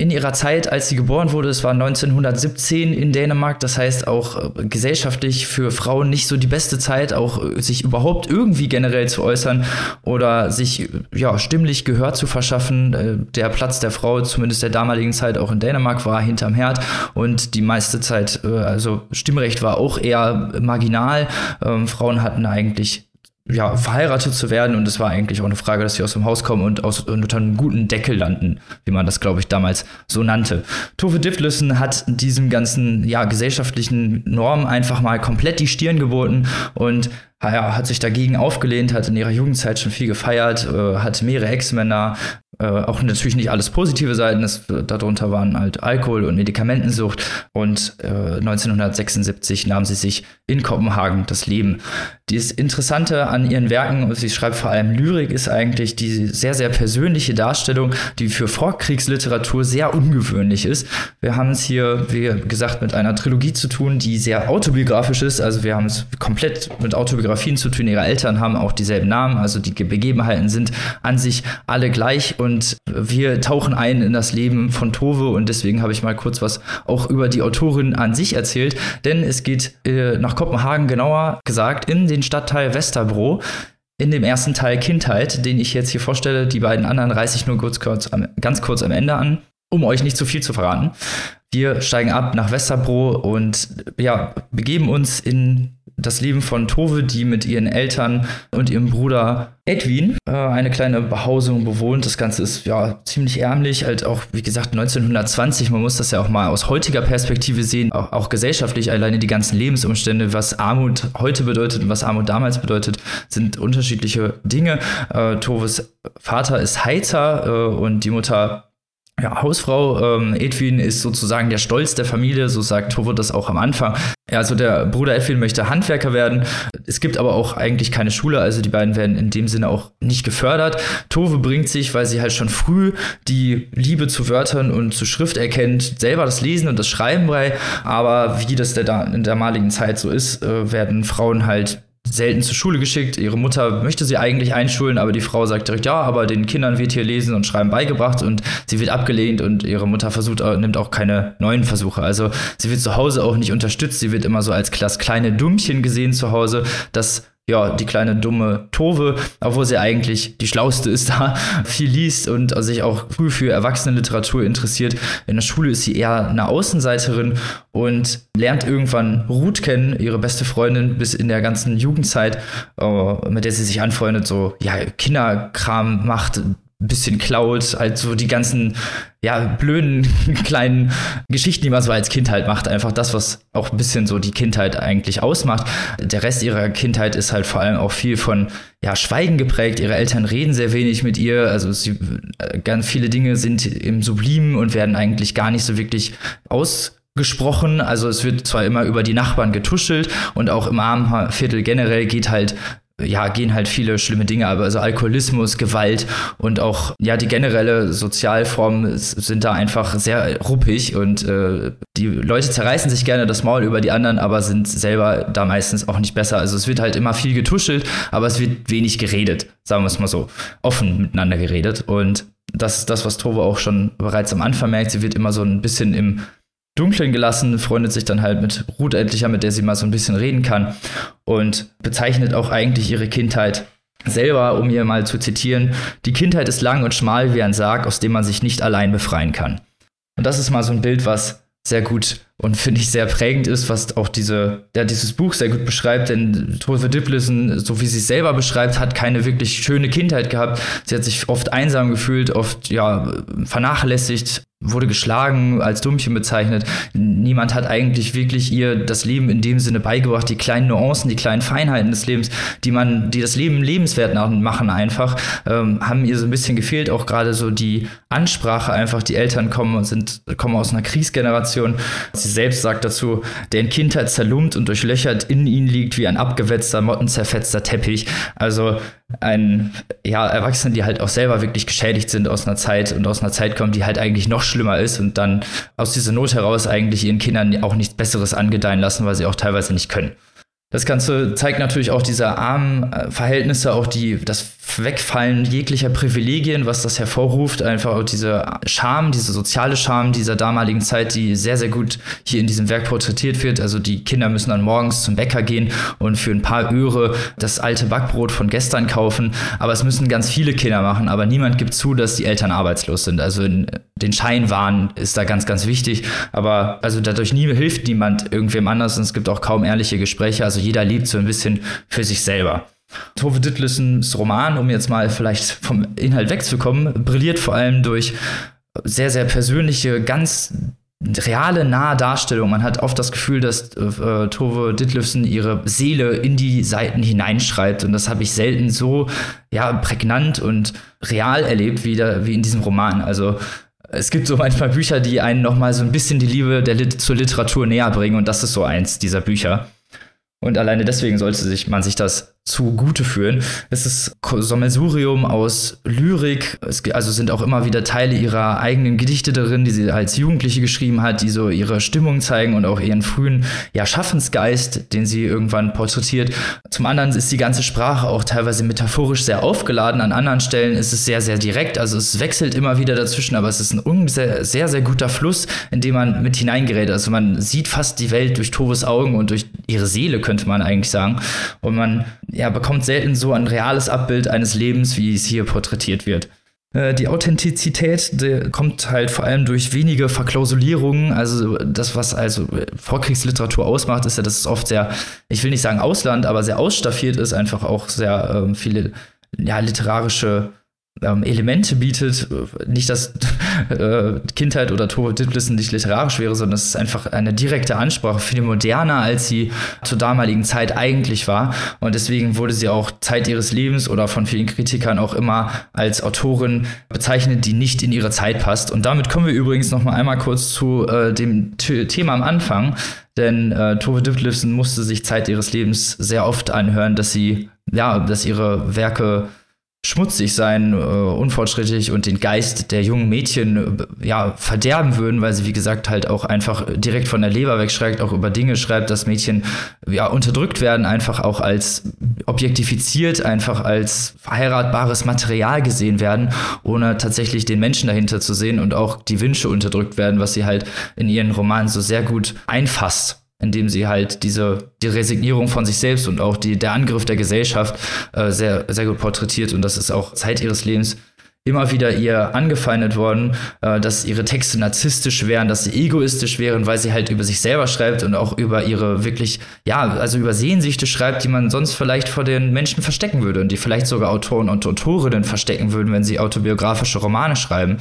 in ihrer Zeit, als sie geboren wurde, es war 1917 in Dänemark, das heißt auch äh, gesellschaftlich für Frauen nicht so die beste Zeit, auch äh, sich überhaupt irgendwie generell zu äußern oder sich ja stimmlich Gehör zu verschaffen. Äh, der Platz der Frau, zumindest der damaligen Zeit auch in Dänemark, war hinterm Herd und die meiste Zeit, also Stimmrecht war auch eher marginal. Ähm, Frauen hatten eigentlich ja, verheiratet zu werden. Und es war eigentlich auch eine Frage, dass sie aus dem Haus kommen und aus, unter einem guten Deckel landen, wie man das, glaube ich, damals so nannte. Tove Ditlevsen hat diesem ganzen, ja, gesellschaftlichen Norm einfach mal komplett die Stirn geboten und hat sich dagegen aufgelehnt, hat in ihrer Jugendzeit schon viel gefeiert, äh, hat mehrere Ex-Männer, äh, auch natürlich nicht alles positive Seiten, das, darunter waren halt Alkohol und Medikamentensucht und äh, 1976 nahm sie sich in Kopenhagen das Leben. Das Interessante an ihren Werken, und sie schreibt vor allem Lyrik, ist eigentlich die sehr, sehr persönliche Darstellung, die für Vorkriegsliteratur sehr ungewöhnlich ist. Wir haben es hier, wie gesagt, mit einer Trilogie zu tun, die sehr autobiografisch ist. Also wir haben es komplett mit Autobiografien zu tun. Ihre Eltern haben auch dieselben Namen, also die Begebenheiten sind an sich alle gleich und wir tauchen ein in das Leben von Tove und deswegen habe ich mal kurz was auch über die Autorin an sich erzählt, denn es geht äh, nach Kopenhagen genauer gesagt in den Stadtteil Westerbro. In dem ersten Teil Kindheit, den ich jetzt hier vorstelle, die beiden anderen reiße ich nur kurz, kurz ganz kurz am Ende an, um euch nicht zu viel zu verraten. Wir steigen ab nach Westerbro und ja, begeben uns in das Leben von Tove, die mit ihren Eltern und ihrem Bruder Edwin äh, eine kleine Behausung bewohnt. Das Ganze ist ja ziemlich ärmlich, halt auch, wie gesagt, 1920. Man muss das ja auch mal aus heutiger Perspektive sehen, auch, auch gesellschaftlich. Alleine die ganzen Lebensumstände, was Armut heute bedeutet und was Armut damals bedeutet, sind unterschiedliche Dinge. Äh, Toves Vater ist Heizer äh, und die Mutter ja, Hausfrau ähm, Edwin ist sozusagen der Stolz der Familie, so sagt Tove das auch am Anfang. Ja, also der Bruder Edwin möchte Handwerker werden. Es gibt aber auch eigentlich keine Schule, also die beiden werden in dem Sinne auch nicht gefördert. Tove bringt sich, weil sie halt schon früh die Liebe zu Wörtern und zu Schrift erkennt, selber das Lesen und das Schreiben bei. Aber wie das der in der damaligen Zeit so ist, äh, werden Frauen halt selten zur Schule geschickt. Ihre Mutter möchte sie eigentlich einschulen, aber die Frau sagt direkt, ja, aber den Kindern wird hier Lesen und Schreiben beigebracht und sie wird abgelehnt und ihre Mutter versucht, äh, nimmt auch keine neuen Versuche. Also sie wird zu Hause auch nicht unterstützt. Sie wird immer so als das kleine Dummchen gesehen zu Hause, das ja, die kleine dumme Tove, obwohl sie eigentlich die schlauste ist da, viel liest und sich auch früh für Erwachsenenliteratur interessiert. In der Schule ist sie eher eine Außenseiterin und lernt irgendwann Ruth kennen, ihre beste Freundin bis in der ganzen Jugendzeit, äh, mit der sie sich anfreundet, so ja, Kinderkram macht, bisschen klaut, halt so die ganzen, ja, blöden kleinen Geschichten, die man so als Kind halt macht. Einfach das, was auch ein bisschen so die Kindheit eigentlich ausmacht. Der Rest ihrer Kindheit ist halt vor allem auch viel von, ja, Schweigen geprägt. Ihre Eltern reden sehr wenig mit ihr. Also sie, äh, ganz viele Dinge sind im Sublimen und werden eigentlich gar nicht so wirklich aus gesprochen. Also es wird zwar immer über die Nachbarn getuschelt und auch im Armenviertel generell geht halt ja, gehen halt viele schlimme Dinge, aber also Alkoholismus, Gewalt und auch, ja, die generelle Sozialform sind da einfach sehr ruppig und äh, die Leute zerreißen sich gerne das Maul über die anderen, aber sind selber da meistens auch nicht besser. Also es wird halt immer viel getuschelt, aber es wird wenig geredet, sagen wir es mal so, offen miteinander geredet und das ist das, was Tove auch schon bereits am Anfang merkt. Sie wird immer so ein bisschen im Dunklen gelassen, freundet sich dann halt mit Ruth endlicher, mit der sie mal so ein bisschen reden kann und bezeichnet auch eigentlich ihre Kindheit selber, um ihr mal zu zitieren, die Kindheit ist lang und schmal wie ein Sarg, aus dem man sich nicht allein befreien kann. Und das ist mal so ein Bild, was sehr gut und finde ich sehr prägend ist, was auch diese, ja, dieses Buch sehr gut beschreibt, denn Tove Diplesen, so wie sie es selber beschreibt, hat keine wirklich schöne Kindheit gehabt. Sie hat sich oft einsam gefühlt, oft ja vernachlässigt, wurde geschlagen, als Dummchen bezeichnet. Niemand hat eigentlich wirklich ihr das Leben in dem Sinne beigebracht, die kleinen Nuancen, die kleinen Feinheiten des Lebens, die man, die das Leben lebenswert machen einfach, ähm, haben ihr so ein bisschen gefehlt. Auch gerade so die Ansprache einfach. Die Eltern kommen sind kommen aus einer Kriegsgeneration. Sie selbst sagt dazu, der in Kindheit zerlumpt und durchlöchert in ihnen liegt wie ein abgewetzter, mottenzerfetzter Teppich. Also ein, ja, Erwachsene, die halt auch selber wirklich geschädigt sind aus einer Zeit und aus einer Zeit kommen, die halt eigentlich noch schlimmer ist und dann aus dieser Not heraus eigentlich ihren Kindern auch nichts Besseres angedeihen lassen, weil sie auch teilweise nicht können. Das Ganze zeigt natürlich auch diese armen äh, Verhältnisse, auch die, das Wegfallen jeglicher Privilegien, was das hervorruft, einfach auch diese Scham, diese soziale Scham dieser damaligen Zeit, die sehr, sehr gut hier in diesem Werk porträtiert wird. Also die Kinder müssen dann morgens zum Bäcker gehen und für ein paar Öre das alte Backbrot von gestern kaufen. Aber es müssen ganz viele Kinder machen, aber niemand gibt zu, dass die Eltern arbeitslos sind. Also in den Scheinwahn ist da ganz, ganz wichtig. Aber also dadurch nie hilft niemand irgendwem anders und es gibt auch kaum ehrliche Gespräche. Also jeder lebt so ein bisschen für sich selber. Tove Ditlessens Roman, um jetzt mal vielleicht vom Inhalt wegzukommen, brilliert vor allem durch sehr, sehr persönliche, ganz reale, nahe Darstellung. Man hat oft das Gefühl, dass äh, Tove Ditlevsen ihre Seele in die Seiten hineinschreibt. Und das habe ich selten so ja, prägnant und real erlebt wie, da, wie in diesem Roman. Also es gibt so manchmal Bücher, die einen noch mal so ein bisschen die Liebe der Lit zur Literatur näher bringen. Und das ist so eins dieser Bücher. Und alleine deswegen sollte sich, man sich das zugute führen. Es ist Sammelsurium aus Lyrik, es, also sind auch immer wieder Teile ihrer eigenen Gedichte darin, die sie als Jugendliche geschrieben hat, die so ihre Stimmung zeigen und auch ihren frühen ja, Schaffensgeist, den sie irgendwann porträtiert. Zum anderen ist die ganze Sprache auch teilweise metaphorisch sehr aufgeladen, an anderen Stellen ist es sehr, sehr direkt, also es wechselt immer wieder dazwischen, aber es ist ein sehr, sehr, sehr guter Fluss, in dem man mit hineingerät. Also man sieht fast die Welt durch Toves Augen und durch ihre Seele, könnte man eigentlich sagen. Und man ja, bekommt selten so ein reales Abbild eines Lebens, wie es hier porträtiert wird. Äh, die Authentizität die kommt halt vor allem durch wenige Verklausulierungen. Also das, was also Vorkriegsliteratur ausmacht, ist ja, dass es oft sehr, ich will nicht sagen Ausland, aber sehr ausstaffiert ist, einfach auch sehr ähm, viele ja, literarische ähm, Elemente bietet. Nicht, dass äh, Kindheit oder Tove Dittlissen nicht literarisch wäre, sondern es ist einfach eine direkte Ansprache, viel moderner, als sie zur damaligen Zeit eigentlich war. Und deswegen wurde sie auch Zeit ihres Lebens oder von vielen Kritikern auch immer als Autorin bezeichnet, die nicht in ihre Zeit passt. Und damit kommen wir übrigens noch mal einmal kurz zu äh, dem T Thema am Anfang. Denn äh, Tove Ditlevsen musste sich Zeit ihres Lebens sehr oft anhören, dass sie, ja, dass ihre Werke schmutzig sein, äh, unfortschrittlich und den Geist der jungen Mädchen äh, ja verderben würden, weil sie wie gesagt halt auch einfach direkt von der Leber wegschreibt, auch über Dinge schreibt, dass Mädchen ja unterdrückt werden, einfach auch als objektifiziert, einfach als verheiratbares Material gesehen werden, ohne tatsächlich den Menschen dahinter zu sehen und auch die Wünsche unterdrückt werden, was sie halt in ihren Romanen so sehr gut einfasst indem sie halt diese die Resignierung von sich selbst und auch die, der Angriff der Gesellschaft äh, sehr, sehr gut porträtiert. Und das ist auch Zeit ihres Lebens immer wieder ihr angefeindet worden, äh, dass ihre Texte narzisstisch wären, dass sie egoistisch wären, weil sie halt über sich selber schreibt und auch über ihre wirklich, ja, also über Sehnsüchte schreibt, die man sonst vielleicht vor den Menschen verstecken würde und die vielleicht sogar Autoren und Autorinnen verstecken würden, wenn sie autobiografische Romane schreiben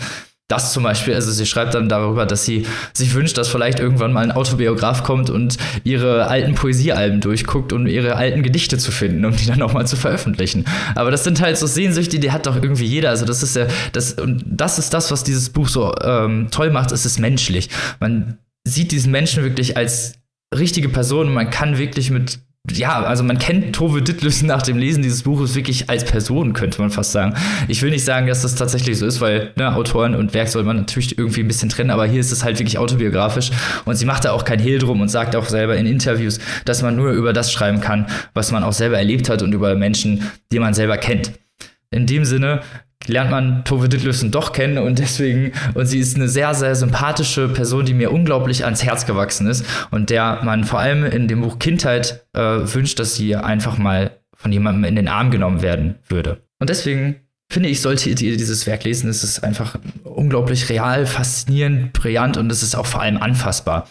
das zum Beispiel, also sie schreibt dann darüber, dass sie sich wünscht, dass vielleicht irgendwann mal ein Autobiograf kommt und ihre alten Poesiealben durchguckt, um ihre alten Gedichte zu finden, um die dann auch mal zu veröffentlichen. Aber das sind halt so Sehnsüchte, die hat doch irgendwie jeder. Also das ist ja, das, und das ist das, was dieses Buch so ähm, toll macht, es ist menschlich. Man sieht diesen Menschen wirklich als richtige Person und man kann wirklich mit ja, also man kennt Tove Ditlevsen nach dem Lesen dieses Buches wirklich als Person, könnte man fast sagen. Ich will nicht sagen, dass das tatsächlich so ist, weil ne, Autoren und Werk soll man natürlich irgendwie ein bisschen trennen, aber hier ist es halt wirklich autobiografisch und sie macht da auch kein Hehl drum und sagt auch selber in Interviews, dass man nur über das schreiben kann, was man auch selber erlebt hat und über Menschen, die man selber kennt. In dem Sinne lernt man Tove Ditlevsen doch kennen und deswegen, und sie ist eine sehr, sehr sympathische Person, die mir unglaublich ans Herz gewachsen ist und der man vor allem in dem Buch Kindheit äh, wünscht, dass sie einfach mal von jemandem in den Arm genommen werden würde. Und deswegen finde ich, sollte ihr dieses Werk lesen. Es ist einfach unglaublich real, faszinierend, brillant und es ist auch vor allem anfassbar.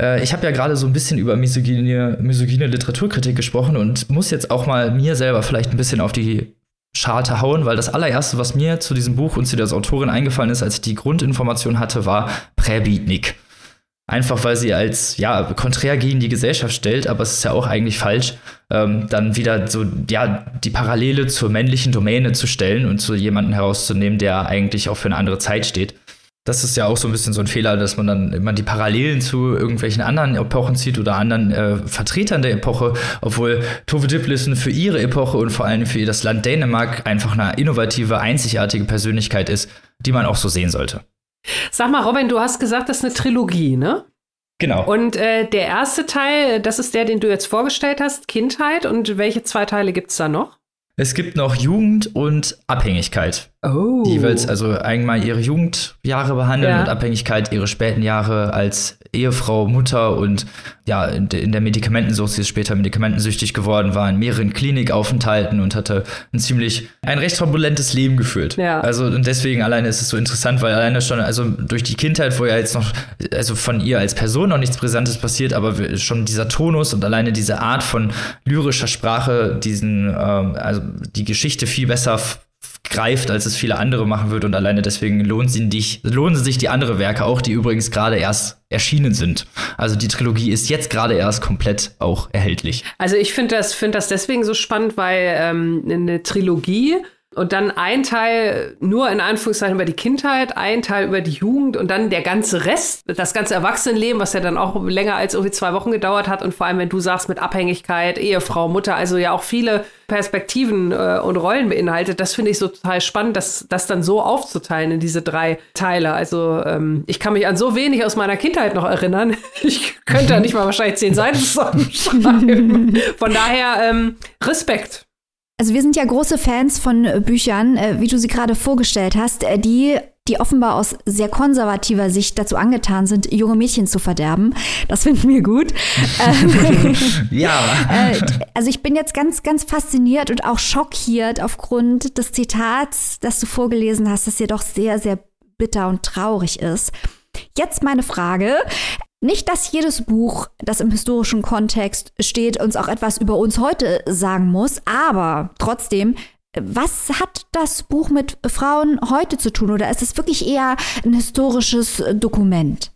Äh, ich habe ja gerade so ein bisschen über misogyne, misogyne Literaturkritik gesprochen und muss jetzt auch mal mir selber vielleicht ein bisschen auf die Scharte hauen, weil das allererste, was mir zu diesem Buch und zu der Autorin eingefallen ist, als ich die Grundinformation hatte, war Präbitnik. Einfach weil sie als, ja, konträr gegen die Gesellschaft stellt, aber es ist ja auch eigentlich falsch, ähm, dann wieder so, ja, die Parallele zur männlichen Domäne zu stellen und zu jemanden herauszunehmen, der eigentlich auch für eine andere Zeit steht. Das ist ja auch so ein bisschen so ein Fehler, dass man dann immer die Parallelen zu irgendwelchen anderen Epochen zieht oder anderen äh, Vertretern der Epoche, obwohl Tove Ditlevsen für ihre Epoche und vor allem für das Land Dänemark einfach eine innovative, einzigartige Persönlichkeit ist, die man auch so sehen sollte. Sag mal, Robin, du hast gesagt, das ist eine Trilogie, ne? Genau. Und äh, der erste Teil, das ist der, den du jetzt vorgestellt hast, Kindheit. Und welche zwei Teile gibt es da noch? Es gibt noch Jugend und Abhängigkeit. Oh. Die jeweils also einmal ihre Jugendjahre behandeln Ja. und Abhängigkeit ihre späten Jahre als Ehefrau, Mutter und ja, in, de- in der Medikamentensucht, sie ist später medikamentensüchtig geworden, war in mehreren Klinikaufenthalten und hatte ein ziemlich, ein recht turbulentes Leben geführt. Ja. Also und deswegen alleine ist es so interessant, weil alleine schon, also durch die Kindheit, wo ja jetzt noch, also von ihr als Person noch nichts Brisantes passiert, aber schon dieser Tonus und alleine diese Art von lyrischer Sprache, diesen, ähm, also die Geschichte viel besser greift, als es viele andere machen wird und alleine deswegen lohnt sie dich, lohnen sich die andere Werke auch, die übrigens gerade erst erschienen sind. Also die Trilogie ist jetzt gerade erst komplett auch erhältlich. Also ich finde das, find das deswegen so spannend, weil ähm, eine Trilogie und dann ein Teil nur in Anführungszeichen über die Kindheit, ein Teil über die Jugend und dann der ganze Rest, das ganze Erwachsenenleben, was ja dann auch länger als irgendwie zwei Wochen gedauert hat und vor allem, wenn du sagst mit Abhängigkeit, Ehefrau, Mutter, also ja auch viele Perspektiven äh, und Rollen beinhaltet, das finde ich so total spannend, das, das dann so aufzuteilen in diese drei Teile. Also ähm, ich kann mich an so wenig aus meiner Kindheit noch erinnern. Ich könnte da nicht mal wahrscheinlich zehn Seiten zusammenschreiben. Von daher ähm, Respekt. Also wir sind ja große Fans von äh, Büchern, äh, wie du sie gerade vorgestellt hast, äh, die die offenbar aus sehr konservativer Sicht dazu angetan sind, junge Mädchen zu verderben. Das finden wir gut. Ähm, Ja. also ich bin jetzt ganz, ganz fasziniert und auch schockiert aufgrund des Zitats, das du vorgelesen hast, das ja doch sehr, sehr bitter und traurig ist. Jetzt meine Frage. Nicht, dass jedes Buch, das im historischen Kontext steht, uns auch etwas über uns heute sagen muss, aber trotzdem, was hat das Buch mit Frauen heute zu tun oder ist es wirklich eher ein historisches Dokument?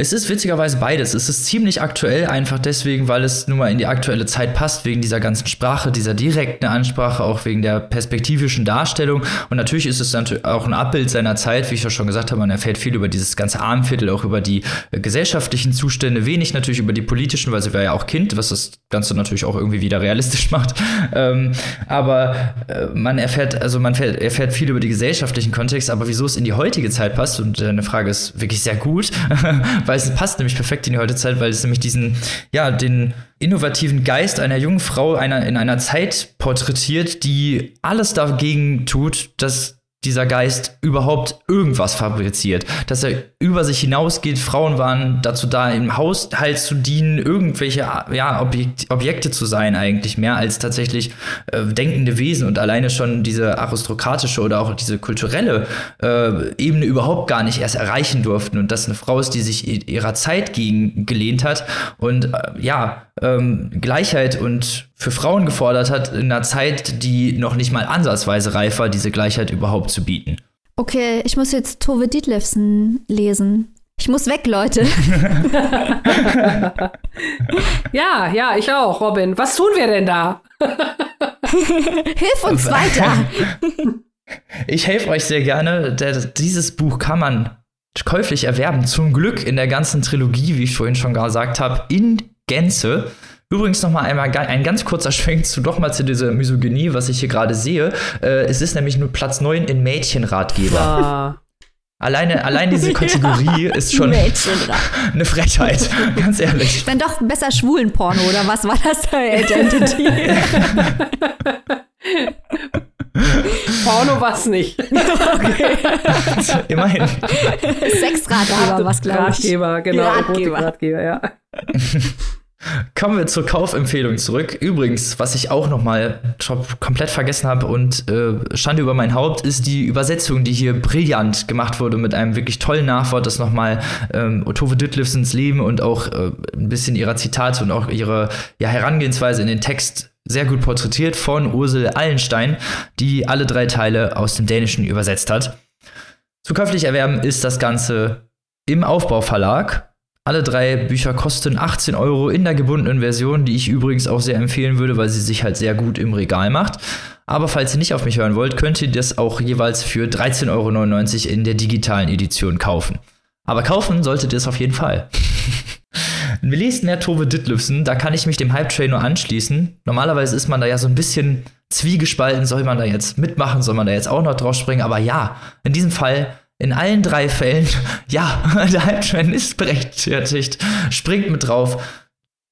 Es ist witzigerweise beides. Es ist ziemlich aktuell, einfach deswegen, weil es nun mal in die aktuelle Zeit passt, wegen dieser ganzen Sprache, dieser direkten Ansprache, auch wegen der perspektivischen Darstellung. Und natürlich ist es natürlich auch ein Abbild seiner Zeit, wie ich ja schon gesagt habe. Man erfährt viel über dieses ganze Armenviertel, auch über die äh, gesellschaftlichen Zustände, wenig natürlich über die politischen, weil sie war ja auch Kind, was das Ganze natürlich auch irgendwie wieder realistisch macht. Ähm, aber äh, man erfährt, also man erfährt, erfährt viel über die gesellschaftlichen Kontext, aber wieso es in die heutige Zeit passt, und äh, eine Frage ist wirklich sehr gut, weil es passt nämlich perfekt in die heutige Zeit, weil es nämlich diesen, ja, den innovativen Geist einer jungen Frau einer, in einer Zeit porträtiert, die alles dagegen tut, dass dieser Geist überhaupt irgendwas fabriziert, dass er über sich hinausgeht. Frauen waren dazu da, im Haushalt zu dienen, irgendwelche ja, Objekt, Objekte zu sein, eigentlich mehr als tatsächlich äh, denkende Wesen und alleine schon diese aristokratische oder auch diese kulturelle äh, Ebene überhaupt gar nicht erst erreichen durften und dass eine Frau ist, die sich ihrer Zeit gegen gelehnt hat und äh, ja, ähm, Gleichheit und für Frauen gefordert hat, in einer Zeit, die noch nicht mal ansatzweise reif war, diese Gleichheit überhaupt zu bieten. Okay, ich muss jetzt Tove Ditlevsen lesen. Ich muss weg, Leute. Ja, ja, ich auch, Robin. Was tun wir denn da? Hilf uns weiter. Ich helfe euch sehr gerne. Der, dieses Buch kann man käuflich erwerben. Zum Glück in der ganzen Trilogie, wie ich vorhin schon gesagt habe, in Gänze. Übrigens noch mal einmal ein ganz kurzer Schwenk zu doch mal zu dieser Misogynie, was ich hier gerade sehe. Äh, es ist nämlich nur Platz 9 in Mädchenratgeber. Ah. Alleine, allein diese Kategorie ist schon eine Frechheit, ganz ehrlich. Dann doch besser Schwulenporno, oder was war das da? Identity. Porno war's nicht. Immerhin. Sexratgeber, was glaube ich. Ratgeber, genau. Ratgeber. Ratgeber, ja. Kommen wir zur Kaufempfehlung zurück. Übrigens, was ich auch noch mal top- komplett vergessen habe und äh, Schande über mein Haupt, ist die Übersetzung, die hier brillant gemacht wurde mit einem wirklich tollen Nachwort, das noch mal ähm, Tove Ditlevsens Leben und auch äh, ein bisschen ihrer Zitate und auch ihre ja, Herangehensweise in den Text sehr gut porträtiert von Ursel Allenstein, die alle drei Teile aus dem Dänischen übersetzt hat. Zu käuflich erwerben ist das Ganze im Aufbauverlag. Alle drei Bücher kosten 18 Euro in der gebundenen Version, die ich übrigens auch sehr empfehlen würde, weil sie sich halt sehr gut im Regal macht. Aber falls ihr nicht auf mich hören wollt, könnt ihr das auch jeweils für 13,99 Euro in der digitalen Edition kaufen. Aber kaufen solltet ihr es auf jeden Fall. Wir lesen ja Tove Ditlevsen, da kann ich mich dem Hype-Train nur anschließen. Normalerweise ist man da ja so ein bisschen zwiegespalten, soll man da jetzt mitmachen, soll man da jetzt auch noch drauf springen. Aber ja, in diesem Fall, in allen drei Fällen, ja, der Hype-Train ist berechtigt. Springt mit drauf.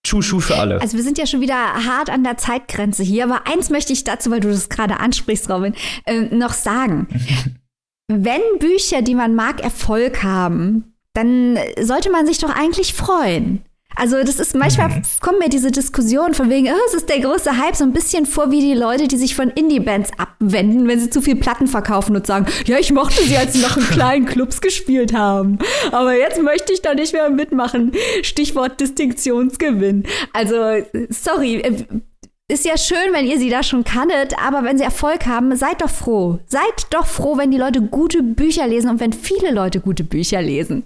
Schuh, Schuh für alle. Also wir sind ja schon wieder hart an der Zeitgrenze hier, aber eins möchte ich dazu, weil du das gerade ansprichst, Robin, äh, noch sagen. Wenn Bücher, die man mag, Erfolg haben, dann sollte man sich doch eigentlich freuen. Also das ist manchmal mhm. kommen mir diese Diskussionen von wegen, oh, es ist der größte Hype, so ein bisschen vor wie die Leute, die sich von Indie-Bands abwenden, wenn sie zu viel Platten verkaufen und sagen, ja, ich mochte sie, als sie noch in kleinen Clubs gespielt haben. Aber jetzt möchte ich da nicht mehr mitmachen. Stichwort Distinktionsgewinn. Also, sorry, äh, ist ja schön, wenn ihr sie da schon kanntet, aber wenn sie Erfolg haben, seid doch froh. Seid doch froh, wenn die Leute gute Bücher lesen und wenn viele Leute gute Bücher lesen.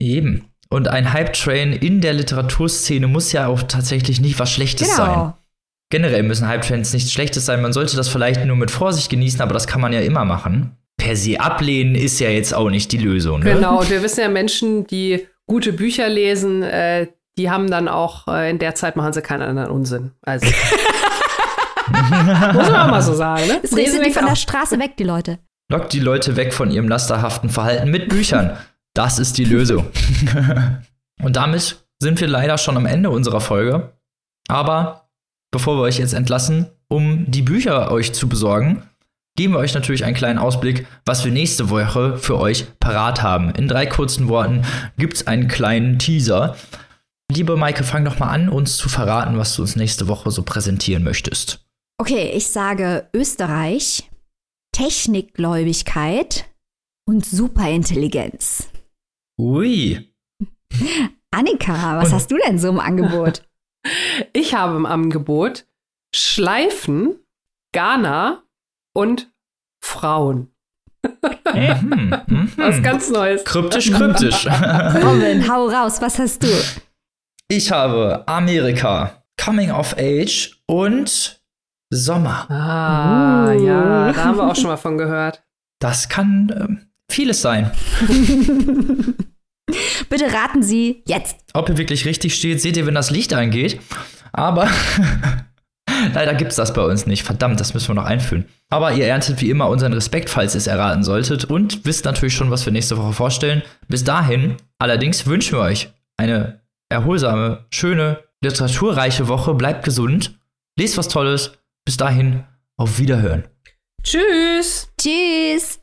Eben. Und ein Hype-Train in der Literaturszene muss ja auch tatsächlich nicht was Schlechtes genau. sein. Generell müssen Hype-Trains nichts Schlechtes sein. Man sollte das vielleicht nur mit Vorsicht genießen, aber das kann man ja immer machen. Per se ablehnen ist ja jetzt auch nicht die Lösung. Ne? Genau, und wir wissen ja, Menschen, die gute Bücher lesen, äh, die haben dann auch äh, in der Zeit machen sie keinen anderen Unsinn. Also. Muss man auch mal so sagen, ne? Es lesen die von der Straße weg, die Leute. Lockt die Leute weg von ihrem lasterhaften Verhalten mit Büchern. Das ist die Lösung. Und damit sind wir leider schon am Ende unserer Folge. Aber bevor wir euch jetzt entlassen, um die Bücher euch zu besorgen, geben wir euch natürlich einen kleinen Ausblick, was wir nächste Woche für euch parat haben. In drei kurzen Worten gibt es einen kleinen Teaser. Liebe Maike, fang doch mal an, uns zu verraten, was du uns nächste Woche so präsentieren möchtest. Okay, ich sage Österreich, Technikgläubigkeit und Superintelligenz. Ui. Annika, was Und hast du denn so im Angebot? Ich habe im Angebot Schleifen, Ghana und Frauen. Mhm, mhm. Was ganz Neues. Kryptisch, kryptisch. Robin, hau raus, was hast du? Ich habe Amerika, Coming of Age und Sommer. Ah, uh. ja, da haben wir auch schon mal von gehört. Das kann ähm, vieles sein. Bitte raten Sie jetzt. Ob ihr wirklich richtig steht, seht ihr, wenn das Licht angeht. Aber leider gibt es das bei uns nicht. Verdammt, das müssen wir noch einführen. Aber ihr erntet wie immer unseren Respekt, falls ihr es erraten solltet. Und wisst natürlich schon, was wir nächste Woche vorstellen. Bis dahin, allerdings wünschen wir euch eine erholsame, schöne, literaturreiche Woche. Bleibt gesund. Lest was Tolles. Bis dahin, auf Wiederhören. Tschüss. Tschüss.